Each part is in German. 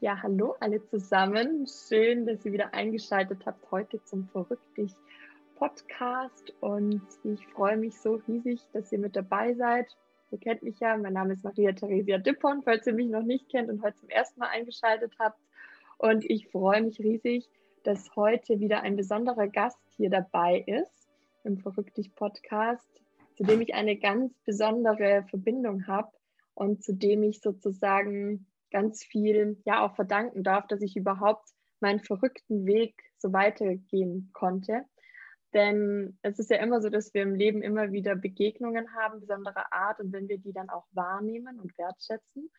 Ja, hallo alle zusammen. Schön, dass ihr wieder eingeschaltet habt heute zum Verrückt dich Podcast. Und ich freue mich so riesig, dass ihr mit dabei seid. Ihr kennt mich ja. Mein Name ist Maria Theresia Dippon, falls ihr mich noch nicht kennt und heute zum ersten Mal eingeschaltet habt. Und ich freue mich riesig, dass heute wieder ein besonderer Gast hier dabei ist im Verrückt dich Podcast, zu dem ich eine ganz besondere Verbindung habe und zu dem ich sozusagen ganz viel ja auch verdanken darf, dass ich überhaupt meinen verrückten Weg so weitergehen konnte. Denn es ist ja immer so, dass wir im Leben immer wieder Begegnungen haben, besonderer Art, und wenn wir die dann auch wahrnehmen und wertschätzen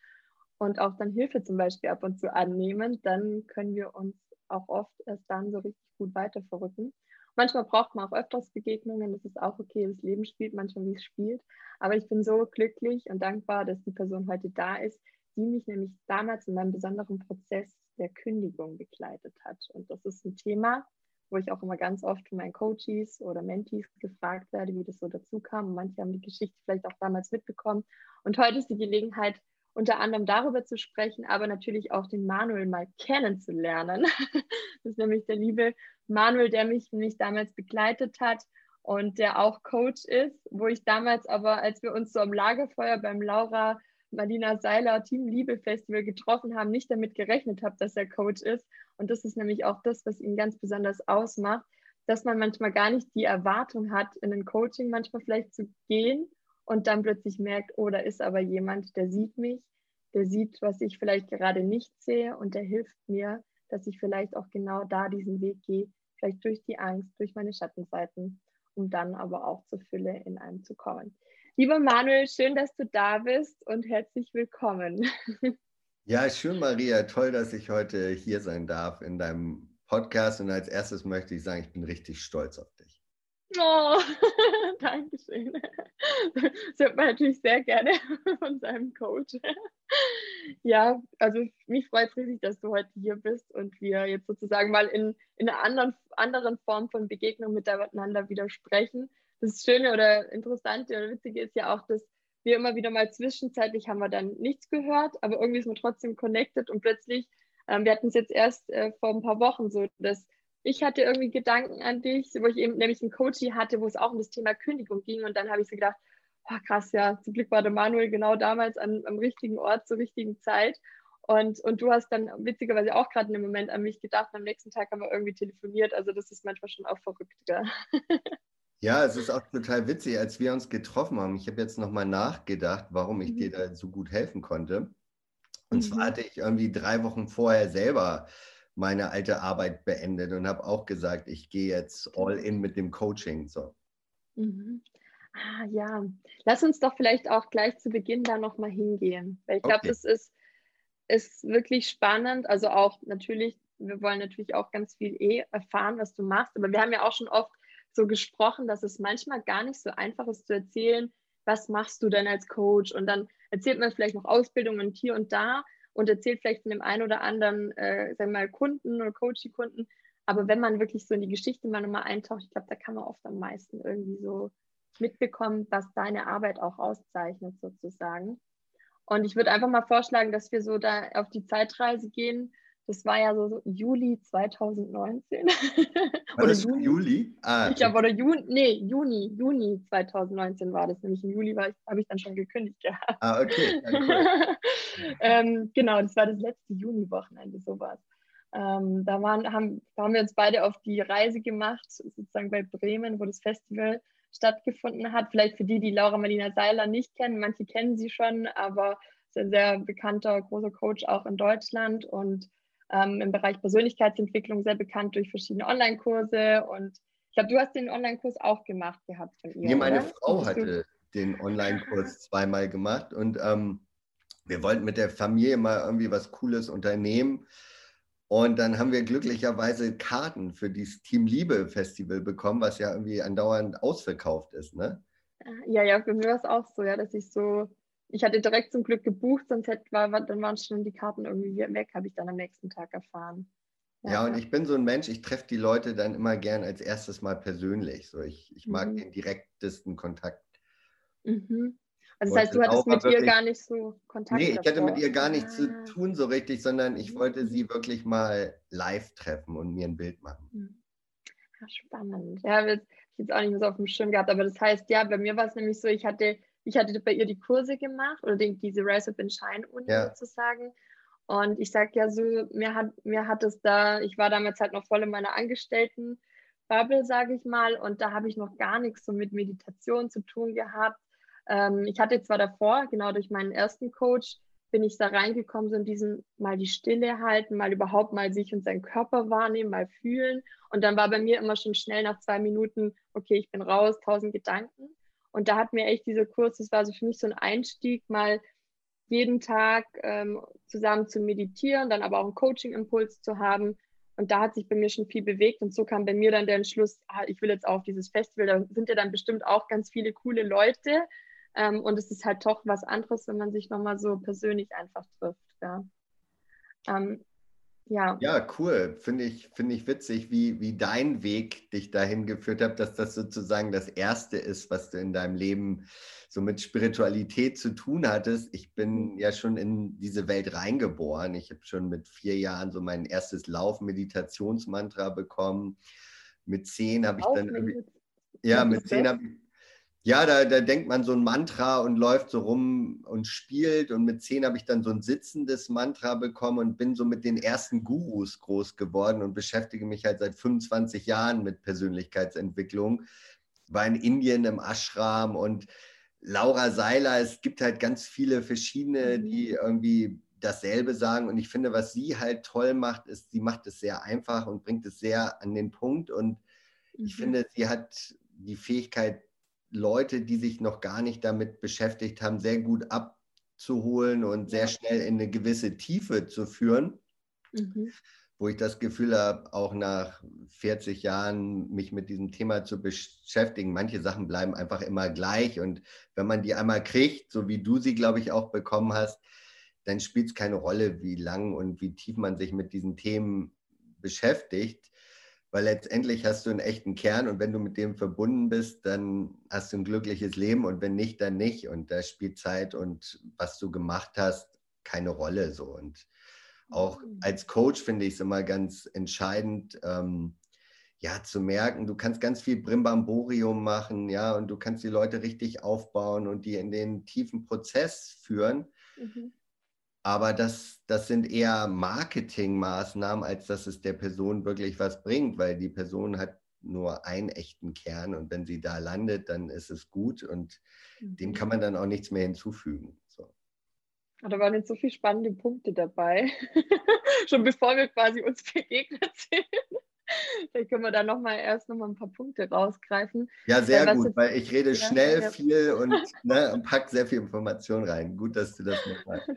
und auch dann Hilfe zum Beispiel ab und zu annehmen, dann können wir uns auch oft erst dann so richtig gut weiter verrücken. Manchmal braucht man auch öfters Begegnungen, das ist auch okay, das Leben spielt manchmal, wie es spielt. Aber ich bin so glücklich und dankbar, dass die Person heute da ist, die mich nämlich damals in meinem besonderen Prozess der Kündigung begleitet hat. Und das ist ein Thema, wo ich auch immer ganz oft von meinen Coaches oder Mentees gefragt werde, wie das so dazu kam. Und manche haben die Geschichte vielleicht auch damals mitbekommen. Und heute ist die Gelegenheit, unter anderem darüber zu sprechen, aber natürlich auch den Manuel mal kennenzulernen. Das ist nämlich der liebe Manuel, der mich, mich damals begleitet hat und der auch Coach ist, wo ich damals aber, als wir uns so am Lagerfeuer beim Laura Marlina Seiler Team Liebe Festival getroffen haben, nicht damit gerechnet habe, dass er Coach ist. Und das ist nämlich auch das, was ihn ganz besonders ausmacht, dass man manchmal gar nicht die Erwartung hat, in ein Coaching manchmal vielleicht zu gehen und dann plötzlich merkt, oh, da ist aber jemand, der sieht mich, der sieht, was ich vielleicht gerade nicht sehe und der hilft mir, dass ich vielleicht auch genau da diesen Weg gehe, vielleicht durch die Angst, durch meine Schattenseiten, um dann aber auch zur Fülle in einem zu kommen. Lieber Manuel, schön, dass du da bist und herzlich willkommen. Ja, schön, Maria. Toll, dass ich heute hier sein darf in deinem Podcast. Und als erstes möchte ich sagen, ich bin richtig stolz auf dich. Oh, danke schön. Das hört man natürlich sehr gerne von seinem Coach. Ja, also mich freut es riesig, dass du heute hier bist und wir jetzt sozusagen mal in, in einer anderen, anderen Form von Begegnung miteinander wieder sprechen das Schöne oder Interessante oder Witzige ist ja auch, dass wir immer wieder mal zwischenzeitlich haben wir dann nichts gehört, aber irgendwie ist man trotzdem connected und plötzlich, ähm, wir hatten es jetzt erst äh, vor ein paar Wochen so, dass ich hatte irgendwie Gedanken an dich, wo ich eben nämlich einen Coach hatte, wo es auch um das Thema Kündigung ging und dann habe ich so gedacht, oh, krass, ja, zum Glück war der Manuel genau damals an, am richtigen Ort zur richtigen Zeit und, und du hast dann witzigerweise auch gerade in dem Moment an mich gedacht, am nächsten Tag haben wir irgendwie telefoniert, also das ist manchmal schon auch verrückt, gell? Ja, es ist auch total witzig, als wir uns getroffen haben. Ich habe jetzt nochmal nachgedacht, warum ich mhm. dir da so gut helfen konnte. Und mhm. zwar hatte ich irgendwie drei Wochen vorher selber meine alte Arbeit beendet und habe auch gesagt, ich gehe jetzt all in mit dem Coaching. So. Mhm. Ah, ja, lass uns doch vielleicht auch gleich zu Beginn da nochmal hingehen. Weil ich glaube, okay. das ist, ist wirklich spannend. Also auch natürlich, wir wollen natürlich auch ganz viel eh erfahren, was du machst. Aber wir haben ja auch schon oft so gesprochen, dass es manchmal gar nicht so einfach ist zu erzählen, was machst du denn als Coach? Und dann erzählt man vielleicht noch Ausbildungen hier und da und erzählt vielleicht von dem einen oder anderen, äh, sagen wir mal, Kunden oder Coaching-Kunden. Aber wenn man wirklich so in die Geschichte mal nochmal eintaucht, ich glaube, da kann man oft am meisten irgendwie so mitbekommen, was deine Arbeit auch auszeichnet, sozusagen. Und ich würde einfach mal vorschlagen, dass wir so da auf die Zeitreise gehen das war ja so, Juli 2019. War das Juni? Juli? Ah, ich glaube, oder Juni, nee, Juni, Juni 2019 war das. Nämlich im Juli habe ich dann schon gekündigt gehabt. Ah, okay. Ja, cool. ähm, genau, das war das letzte Juni-Wochenende, sowas. Ähm, da, waren, haben, da haben wir uns beide auf die Reise gemacht, sozusagen bei Bremen, wo das Festival stattgefunden hat. Vielleicht für die, die Laura Marlina Seiler nicht kennen, manche kennen sie schon, aber ist ein sehr bekannter, großer Coach auch in Deutschland und ähm, im Bereich Persönlichkeitsentwicklung sehr bekannt durch verschiedene Online-Kurse. Und ich glaube, du hast den Online-Kurs auch gemacht gehabt von ihr. Nee, meine oder? Frau hatte den Online-Kurs zweimal gemacht und ähm, wir wollten mit der Familie mal irgendwie was Cooles unternehmen. Und dann haben wir glücklicherweise Karten für dieses Team Liebe Festival bekommen, was ja irgendwie andauernd ausverkauft ist, ne? Ja, ja, für mich war es auch so, ja, dass ich so ich hatte direkt zum Glück gebucht, sonst hätte, war, dann waren schon die Karten irgendwie weg, habe ich dann am nächsten Tag erfahren. Ja, ja, und ich bin so ein Mensch, ich treffe die Leute dann immer gern als erstes mal persönlich. So, ich, ich mag mhm. den direktesten Kontakt. Mhm. Also das heißt, du hattest mit wirklich, ihr gar nicht so Kontakt. Nee, ich davor. hatte mit ihr gar nichts ah. zu tun so richtig, sondern ich mhm. wollte sie wirklich mal live treffen und mir ein Bild machen. Mhm. Ja, spannend. Ja, ich jetzt auch nicht mehr so auf dem Schirm gehabt, aber das heißt, ja, bei mir war es nämlich so, ich hatte, ich hatte bei ihr die Kurse gemacht oder den, diese Rise Up in Shine Uni ja. sozusagen. Und ich sage ja so, mir hat, mir hat es da, ich war damals halt noch voll in meiner Angestellten Bubble, sage ich mal, und da habe ich noch gar nichts so mit Meditation zu tun gehabt. Ähm, ich hatte zwar davor, genau durch meinen ersten Coach, bin ich da reingekommen, so in diesen mal die Stille halten, mal überhaupt mal sich und seinen Körper wahrnehmen, mal fühlen. Und dann war bei mir immer schon schnell nach zwei Minuten, okay, ich bin raus, tausend Gedanken. Und da hat mir echt dieser Kurs, das war so für mich so ein Einstieg, mal jeden Tag ähm, zusammen zu meditieren, dann aber auch einen Coaching-Impuls zu haben. Und da hat sich bei mir schon viel bewegt. Und so kam bei mir dann der Entschluss, ah, ich will jetzt auf dieses Festival, da sind ja dann bestimmt auch ganz viele coole Leute. Ähm, und es ist halt doch was anderes, wenn man sich nochmal so persönlich einfach trifft. Ja, ähm, ja. ja cool. Finde ich, find ich witzig, wie, wie dein Weg dich dahin geführt hat, dass das sozusagen das Erste ist, was du in deinem Leben so mit Spiritualität zu tun hattest. Ich bin ja schon in diese Welt reingeboren. Ich habe schon mit vier Jahren so mein erstes Lauf-Meditationsmantra bekommen. Mit zehn habe ich dann irgendwie. Ja, mit zehn habe ich ja, da, da denkt man so ein Mantra und läuft so rum und spielt. Und mit zehn habe ich dann so ein sitzendes Mantra bekommen und bin so mit den ersten Gurus groß geworden und beschäftige mich halt seit 25 Jahren mit Persönlichkeitsentwicklung. War in Indien im Ashram und Laura Seiler, es gibt halt ganz viele verschiedene, mhm. die irgendwie dasselbe sagen. Und ich finde, was sie halt toll macht, ist, sie macht es sehr einfach und bringt es sehr an den Punkt. Und ich mhm. finde, sie hat die Fähigkeit, Leute, die sich noch gar nicht damit beschäftigt haben, sehr gut abzuholen und sehr schnell in eine gewisse Tiefe zu führen. Mhm. Wo ich das Gefühl habe, auch nach 40 Jahren mich mit diesem Thema zu beschäftigen, manche Sachen bleiben einfach immer gleich. Und wenn man die einmal kriegt, so wie du sie, glaube ich, auch bekommen hast, dann spielt es keine Rolle, wie lang und wie tief man sich mit diesen Themen beschäftigt weil letztendlich hast du einen echten Kern und wenn du mit dem verbunden bist, dann hast du ein glückliches Leben und wenn nicht, dann nicht. Und da spielt Zeit und was du gemacht hast keine Rolle so. Und auch mhm. als Coach finde ich es immer ganz entscheidend, ähm, ja, zu merken, du kannst ganz viel Brimbamborium machen, ja, und du kannst die Leute richtig aufbauen und die in den tiefen Prozess führen. Mhm. Aber das, das sind eher Marketingmaßnahmen, als dass es der Person wirklich was bringt, weil die Person hat nur einen echten Kern und wenn sie da landet, dann ist es gut und mhm. dem kann man dann auch nichts mehr hinzufügen. So. Da waren jetzt so viele spannende Punkte dabei, schon bevor wir quasi uns begegnet sind. Vielleicht können wir da noch mal erst noch mal ein paar Punkte rausgreifen. Ja, sehr weil, gut, jetzt, weil ich rede ja, schnell ja. viel und, ne, pack sehr viel Information rein. Gut, dass du das noch machst.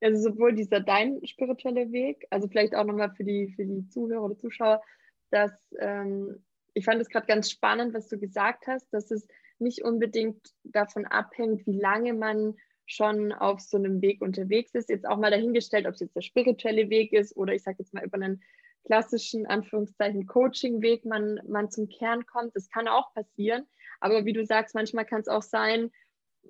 Also sowohl dieser dein spirituelle Weg, also vielleicht auch nochmal für die, für die Zuhörer oder Zuschauer, dass ähm, ich fand es gerade ganz spannend, was du gesagt hast, dass es nicht unbedingt davon abhängt, wie lange man schon auf so einem Weg unterwegs ist. Jetzt auch mal dahingestellt, ob es jetzt der spirituelle Weg ist oder ich sage jetzt mal über einen klassischen Anführungszeichen Coaching-Weg man, man zum Kern kommt. Das kann auch passieren. Aber wie du sagst, manchmal kann es auch sein,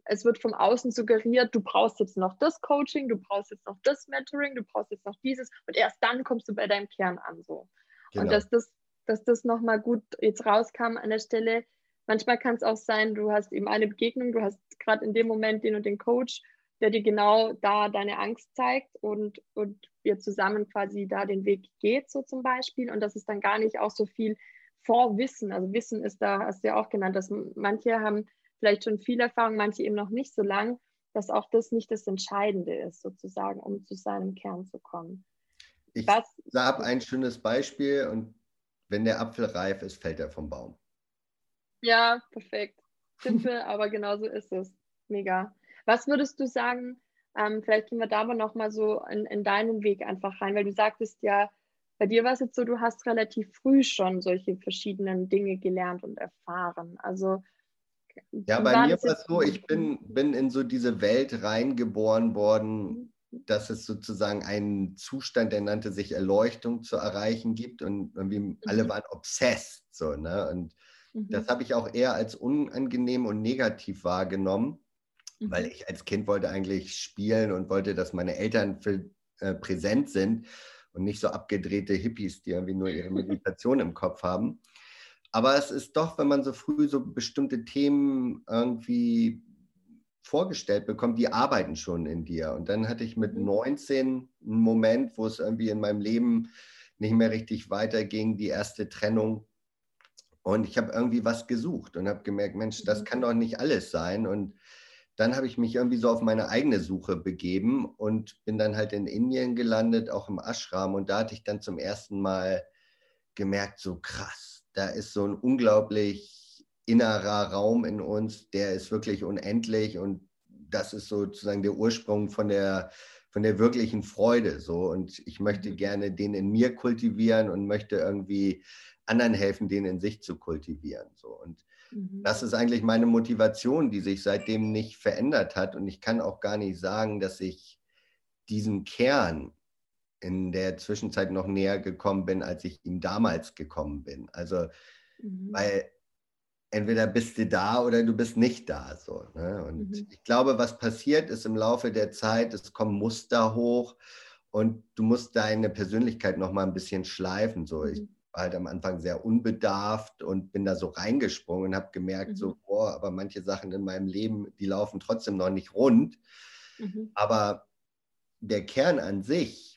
es wird vom Außen suggeriert, du brauchst jetzt noch das Coaching, du brauchst jetzt noch das Mentoring, du brauchst jetzt noch dieses und erst dann kommst du bei deinem Kern an. So. Genau. Und dass das, dass das nochmal gut jetzt rauskam an der Stelle. Manchmal kann es auch sein, du hast eben eine Begegnung, du hast gerade in dem Moment den und den Coach, der dir genau da deine Angst zeigt und, und ihr zusammen quasi da den Weg geht, so zum Beispiel. Und das ist dann gar nicht auch so viel Vorwissen. Also Wissen ist da, hast du ja auch genannt, dass manche haben vielleicht schon viel Erfahrung, manche eben noch nicht so lang, dass auch das nicht das Entscheidende ist, sozusagen, um zu seinem Kern zu kommen. Ich habe ein schönes Beispiel und wenn der Apfel reif ist, fällt er vom Baum. Ja, perfekt. Simpel, aber genau so ist es. Mega. Was würdest du sagen, ähm, vielleicht gehen wir da aber nochmal so in, in deinen Weg einfach rein, weil du sagtest ja, bei dir war es jetzt so, du hast relativ früh schon solche verschiedenen Dinge gelernt und erfahren. Also ja, bei mir war es so, ich bin, bin in so diese Welt reingeboren worden, dass es sozusagen einen Zustand, der nannte sich Erleuchtung zu erreichen gibt und irgendwie mhm. alle waren obsessed. So, ne? Und mhm. das habe ich auch eher als unangenehm und negativ wahrgenommen. mhm. weil ich als Kind wollte eigentlich spielen und wollte, dass meine Eltern für, äh, präsent sind und nicht so abgedrehte Hippies, die irgendwie nur ihre Meditation im Kopf haben. Aber es ist doch, wenn man so früh so bestimmte Themen irgendwie vorgestellt bekommt, die arbeiten schon in dir. Und dann hatte ich mit 19 mhm. einen Moment, wo es irgendwie in meinem Leben nicht mehr richtig weiterging, die erste Trennung. Und ich habe irgendwie was gesucht und habe gemerkt, Mensch, das mhm. kann doch nicht alles sein. Und dann habe ich mich irgendwie so auf meine eigene Suche begeben und bin dann halt in Indien gelandet, auch im Ashram. Und da hatte ich dann zum ersten Mal gemerkt, so krass, da ist so ein unglaublich innerer Raum in uns, der ist wirklich unendlich und das ist sozusagen der Ursprung von der, von der wirklichen Freude. So. Und ich möchte mhm. gerne den in mir kultivieren und möchte irgendwie anderen helfen, den in sich zu kultivieren. So. Und mhm. das ist eigentlich meine Motivation, die sich seitdem nicht verändert hat. Und ich kann auch gar nicht sagen, dass ich diesen Kern in der Zwischenzeit noch näher gekommen bin, als ich ihm damals gekommen bin. Also, mhm. weil entweder bist du da oder du bist nicht da. So, ne? Und mhm. ich glaube, was passiert ist im Laufe der Zeit, es kommen Muster hoch und du musst deine Persönlichkeit noch mal ein bisschen schleifen. So, mhm. ich war halt am Anfang sehr unbedarft und bin da so reingesprungen und habe gemerkt, mhm. so, boah, aber manche Sachen in meinem Leben, die laufen trotzdem noch nicht rund. Mhm. Aber der Kern an sich,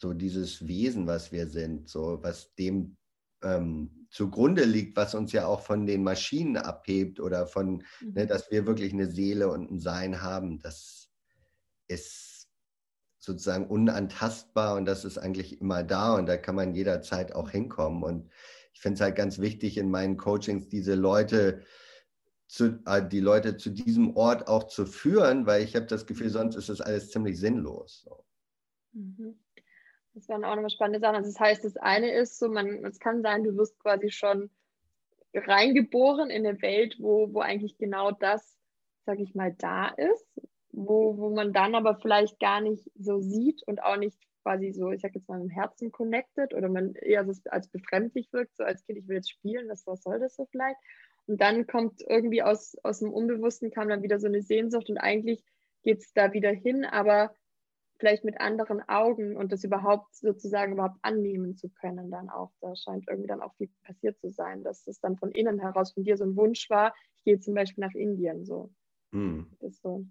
so dieses Wesen, was wir sind, so was dem ähm, zugrunde liegt, was uns ja auch von den Maschinen abhebt oder von, ne, mhm. ne, dass wir wirklich eine Seele und ein Sein haben, das ist sozusagen unantastbar und das ist eigentlich immer da und da kann man jederzeit auch hinkommen. Und ich finde es halt ganz wichtig in meinen Coachings, diese Leute, zu, äh, die Leute zu diesem Ort auch zu führen, weil ich habe das Gefühl, mhm. sonst ist das alles ziemlich sinnlos. So. Mhm. Das waren auch nochmal spannende Sachen. Also das heißt, das eine ist so, man, es kann sein, du wirst quasi schon reingeboren in eine Welt, wo, wo eigentlich genau das, sag ich mal, da ist, wo, wo man dann aber vielleicht gar nicht so sieht und auch nicht quasi so, ich sag jetzt mal, im Herzen connected oder man eher so als befremdlich wirkt, so als Kind, ich will jetzt spielen, was, was soll das so vielleicht? Und dann kommt irgendwie aus, aus dem Unbewussten kam dann wieder so eine Sehnsucht und eigentlich geht es da wieder hin, aber vielleicht mit anderen Augen und das überhaupt sozusagen überhaupt annehmen zu können dann auch. Da scheint irgendwie dann auch viel passiert zu sein, dass das dann von innen heraus von dir so ein Wunsch war, ich gehe zum Beispiel nach Indien so. Hm. so.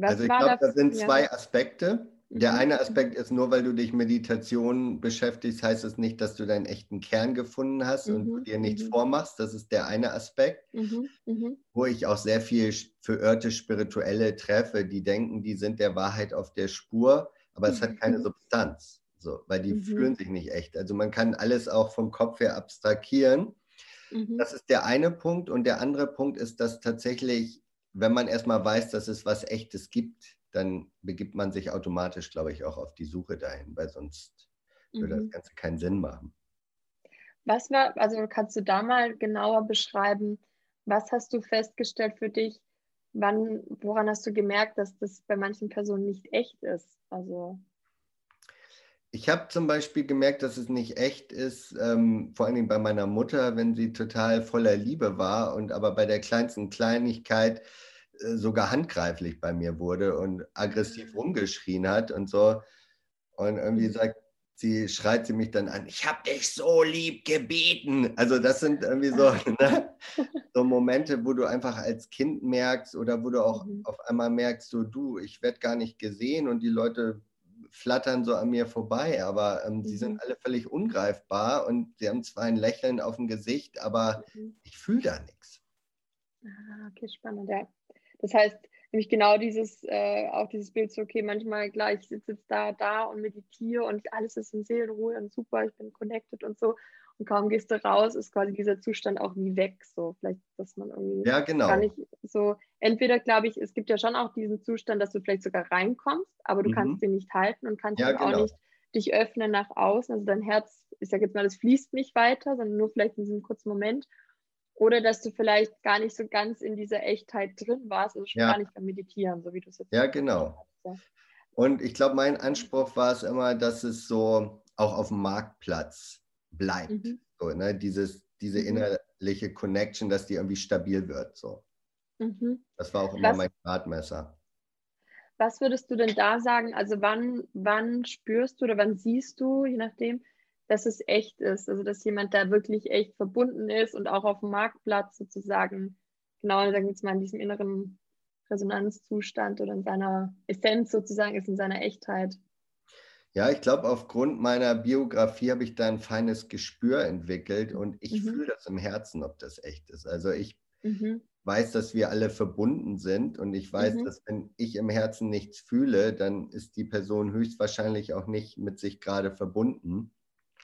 also ich glaube, da sind zwei Aspekte. Der mhm. eine Aspekt ist, nur weil du dich Meditation beschäftigst, heißt es nicht, dass du deinen echten Kern gefunden hast mhm. und dir nichts mhm. vormachst. Das ist der eine Aspekt, mhm. mhm. wo ich auch sehr viel verirrte Spirituelle treffe, die denken, die sind der Wahrheit auf der Spur, aber es hat keine mhm. Substanz, so, weil die fühlen sich nicht echt. Also man kann alles auch vom Kopf her abstrahieren. Das ist der eine Punkt. Und der andere Punkt ist, dass tatsächlich, wenn man erstmal weiß, dass es was Echtes gibt, dann begibt man sich automatisch, glaube ich, auch auf die Suche dahin, weil sonst mhm. würde das mhm. Ganze keinen Sinn machen. Was war, also kannst du da mal genauer beschreiben, was hast du festgestellt für dich? Wann, woran hast du gemerkt, dass das bei manchen Personen nicht echt ist? Also ich habe zum Beispiel gemerkt, dass es nicht echt ist, ähm, vor allen Dingen bei meiner Mutter, wenn sie total voller Liebe war und aber bei der kleinsten Kleinigkeit sogar handgreiflich bei mir wurde und aggressiv mhm. rumgeschrien hat und so. Und irgendwie mhm. sagt sie, schreit sie mich dann an, ich habe dich so lieb gebeten. Also das sind irgendwie so, ne? so Momente, wo du einfach als Kind merkst oder wo du auch mhm. auf einmal merkst, so du, ich werde gar nicht gesehen und die Leute flattern so an mir vorbei, aber ähm, mhm. sie sind mhm. alle völlig ungreifbar und sie haben zwar ein Lächeln auf dem Gesicht, aber mhm. ich fühle da nichts. Ah, okay, spannend, ja. Das heißt, nämlich genau dieses, äh, auch dieses Bild, so, okay, manchmal gleich, ich sitze jetzt da, da und meditiere und alles ist in Seelenruhe und super, ich bin connected und so. Und kaum gehst du raus, ist quasi dieser Zustand auch wie weg. So, vielleicht, dass man irgendwie ja, genau. gar nicht so. Entweder glaube ich, es gibt ja schon auch diesen Zustand, dass du vielleicht sogar reinkommst, aber du mhm. kannst den nicht halten und kannst ja, genau. auch nicht dich öffnen nach außen. Also dein Herz, ich sage jetzt mal, das fließt nicht weiter, sondern nur vielleicht in diesem kurzen Moment. Oder dass du vielleicht gar nicht so ganz in dieser Echtheit drin warst, also schon ja. gar nicht beim Meditieren, so wie du es jetzt Ja, genau. Hast, Und ich glaube, mein Anspruch war es immer, dass es so auch auf dem Marktplatz bleibt. Mhm. So, ne? Dieses, diese mhm. innerliche Connection, dass die irgendwie stabil wird. So. Mhm. Das war auch immer was, mein Gradmesser. Was würdest du denn da sagen? Also wann, wann spürst du oder wann siehst du, je nachdem, dass es echt ist? Also dass jemand da wirklich echt verbunden ist und auch auf dem Marktplatz sozusagen, genau, sagen wir jetzt mal in diesem inneren Resonanzzustand oder in seiner Essenz sozusagen ist, in seiner Echtheit. Ja, ich glaube, aufgrund meiner Biografie habe ich da ein feines Gespür entwickelt und ich mhm. fühle das im Herzen, ob das echt ist. Also ich mhm. weiß, dass wir alle verbunden sind und ich weiß, mhm. dass wenn ich im Herzen nichts fühle, dann ist die Person höchstwahrscheinlich auch nicht mit sich gerade verbunden.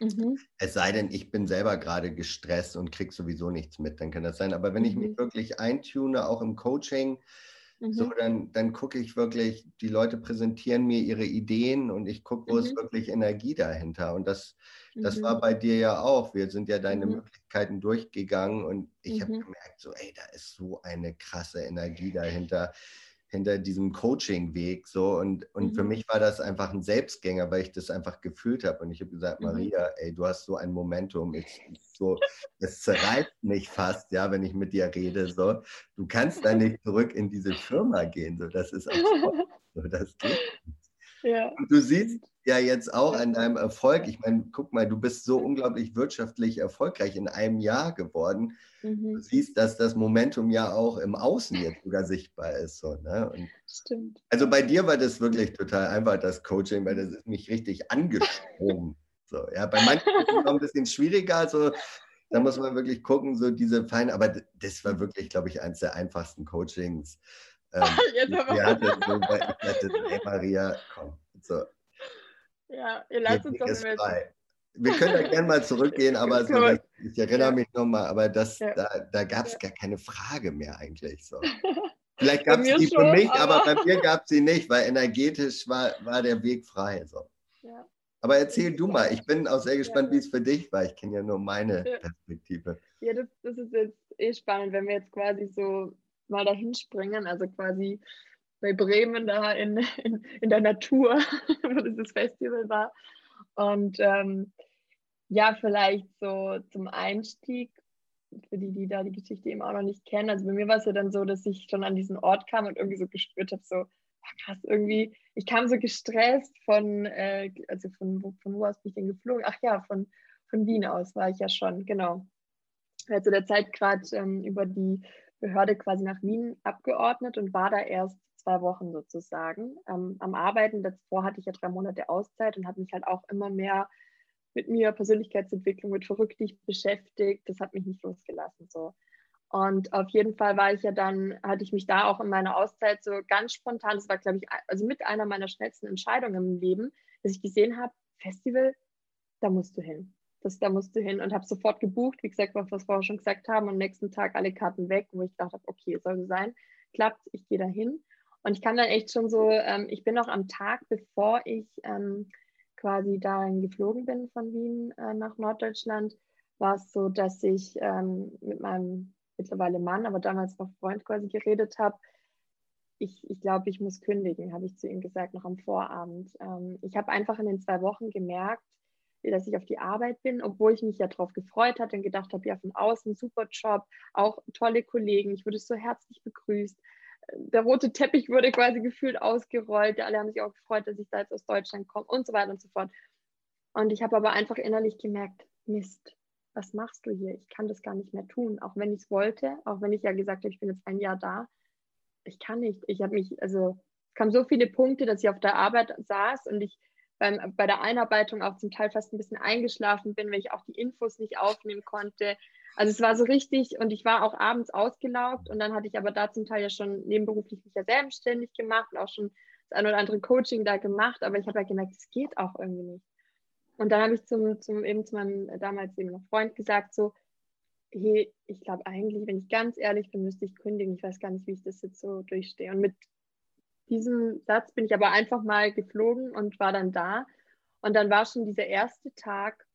Mhm. Es sei denn, ich bin selber gerade gestresst und kriege sowieso nichts mit, dann kann das sein. Aber wenn ich mich mhm. wirklich eintune, auch im Coaching, Mhm. So, dann, dann gucke ich wirklich, die Leute präsentieren mir ihre Ideen und ich gucke, wo mhm. ist wirklich Energie dahinter. Und das, das mhm. war bei dir ja auch. Wir sind ja deine mhm. Möglichkeiten durchgegangen und ich habe mhm. gemerkt, so, ey, da ist so eine krasse Energie dahinter hinter diesem Coaching-Weg so und, und mhm. für mich war das einfach ein Selbstgänger, weil ich das einfach gefühlt habe und ich habe gesagt, mhm. Maria, ey, du hast so ein Momentum, ich, so, es zerreißt mich fast, ja, wenn ich mit dir rede, so, du kannst da nicht zurück in diese Firma gehen, so, das ist auch so, das geht nicht. Ja. Und du siehst ja jetzt auch an deinem Erfolg, ich meine, guck mal, du bist so unglaublich wirtschaftlich erfolgreich in einem Jahr geworden. Mhm. Du siehst, dass das Momentum ja auch im Außen jetzt sogar sichtbar ist. So, ne? Und Stimmt. Also bei dir war das wirklich total einfach, das Coaching, weil das ist mich richtig angesprungen. so, ja, bei manchen ist es noch ein bisschen schwieriger, so, da muss man wirklich gucken, so diese feinen, aber das war wirklich, glaube ich, eines der einfachsten Coachings. Ähm, Jetzt aber. Hatte so, ich hatte, hey Maria, komm, so. Ja, ihr lasst uns doch mit. Wir können da gerne mal zurückgehen, aber so, das, ich erinnere ja. mich nochmal, aber das, ja. da, da gab es ja. gar keine Frage mehr eigentlich. So. Vielleicht gab es die schon, für mich, aber, aber bei mir gab es sie nicht, weil energetisch war, war der Weg frei. So. Ja. Aber erzähl du mal, ich bin auch sehr gespannt, wie es für dich war. Ich kenne ja nur meine Perspektive. Ja, das, das ist jetzt eh spannend, wenn wir jetzt quasi so mal dahin springen, also quasi bei Bremen da in, in, in der Natur, wo dieses Festival war. Und ähm, ja, vielleicht so zum Einstieg, für die, die da die Geschichte eben auch noch nicht kennen. Also bei mir war es ja dann so, dass ich schon an diesen Ort kam und irgendwie so gespürt habe, so, krass, irgendwie, ich kam so gestresst von, äh, also von, von wo aus bin ich denn geflogen? Ach ja, von, von Wien aus war ich ja schon, genau. Ich zu der Zeit gerade ähm, über die Behörde quasi nach Wien abgeordnet und war da erst zwei Wochen sozusagen ähm, am Arbeiten. Davor hatte ich ja drei Monate Auszeit und habe mich halt auch immer mehr mit mir, Persönlichkeitsentwicklung, mit Verrücktlich beschäftigt. Das hat mich nicht losgelassen so. Und auf jeden Fall war ich ja dann, hatte ich mich da auch in meiner Auszeit so ganz spontan, das war, glaube ich, also mit einer meiner schnellsten Entscheidungen im Leben, dass ich gesehen habe, Festival, da musst du hin das, da musst du hin und habe sofort gebucht, wie gesagt, was wir vorher schon gesagt haben, und am nächsten Tag alle Karten weg, wo ich dachte, okay, soll so sein, klappt, ich gehe da hin. Und ich kam dann echt schon so, ähm, ich bin auch am Tag, bevor ich ähm, quasi dahin geflogen bin von Wien äh, nach Norddeutschland, war es so, dass ich ähm, mit meinem mittlerweile Mann, aber damals noch Freund quasi geredet habe. Ich, ich glaube, ich muss kündigen, habe ich zu ihm gesagt, noch am Vorabend. Ähm, ich habe einfach in den zwei Wochen gemerkt, dass ich auf die Arbeit bin, obwohl ich mich ja darauf gefreut hatte und gedacht habe, ja, von außen super Job, auch tolle Kollegen, ich wurde so herzlich begrüßt. Der rote Teppich wurde quasi gefühlt ausgerollt, alle haben sich auch gefreut, dass ich da jetzt aus Deutschland komme und so weiter und so fort. Und ich habe aber einfach innerlich gemerkt, Mist, was machst du hier? Ich kann das gar nicht mehr tun, auch wenn ich es wollte, auch wenn ich ja gesagt habe, ich bin jetzt ein Jahr da. Ich kann nicht. Ich habe mich, also es kamen so viele Punkte, dass ich auf der Arbeit saß und ich beim, bei der Einarbeitung auch zum Teil fast ein bisschen eingeschlafen bin, weil ich auch die Infos nicht aufnehmen konnte. Also es war so richtig und ich war auch abends ausgelaugt und dann hatte ich aber da zum Teil ja schon nebenberuflich mich ja selbstständig gemacht und auch schon das ein oder andere Coaching da gemacht, aber ich habe ja gemerkt, es geht auch irgendwie nicht. Und dann habe ich zum, zum, eben zu meinem damals eben noch Freund gesagt, so, hey, ich glaube eigentlich, wenn ich ganz ehrlich bin, müsste ich kündigen. Ich weiß gar nicht, wie ich das jetzt so durchstehe. Und mit diesem Satz bin ich aber einfach mal geflogen und war dann da. Und dann war schon dieser erste Tag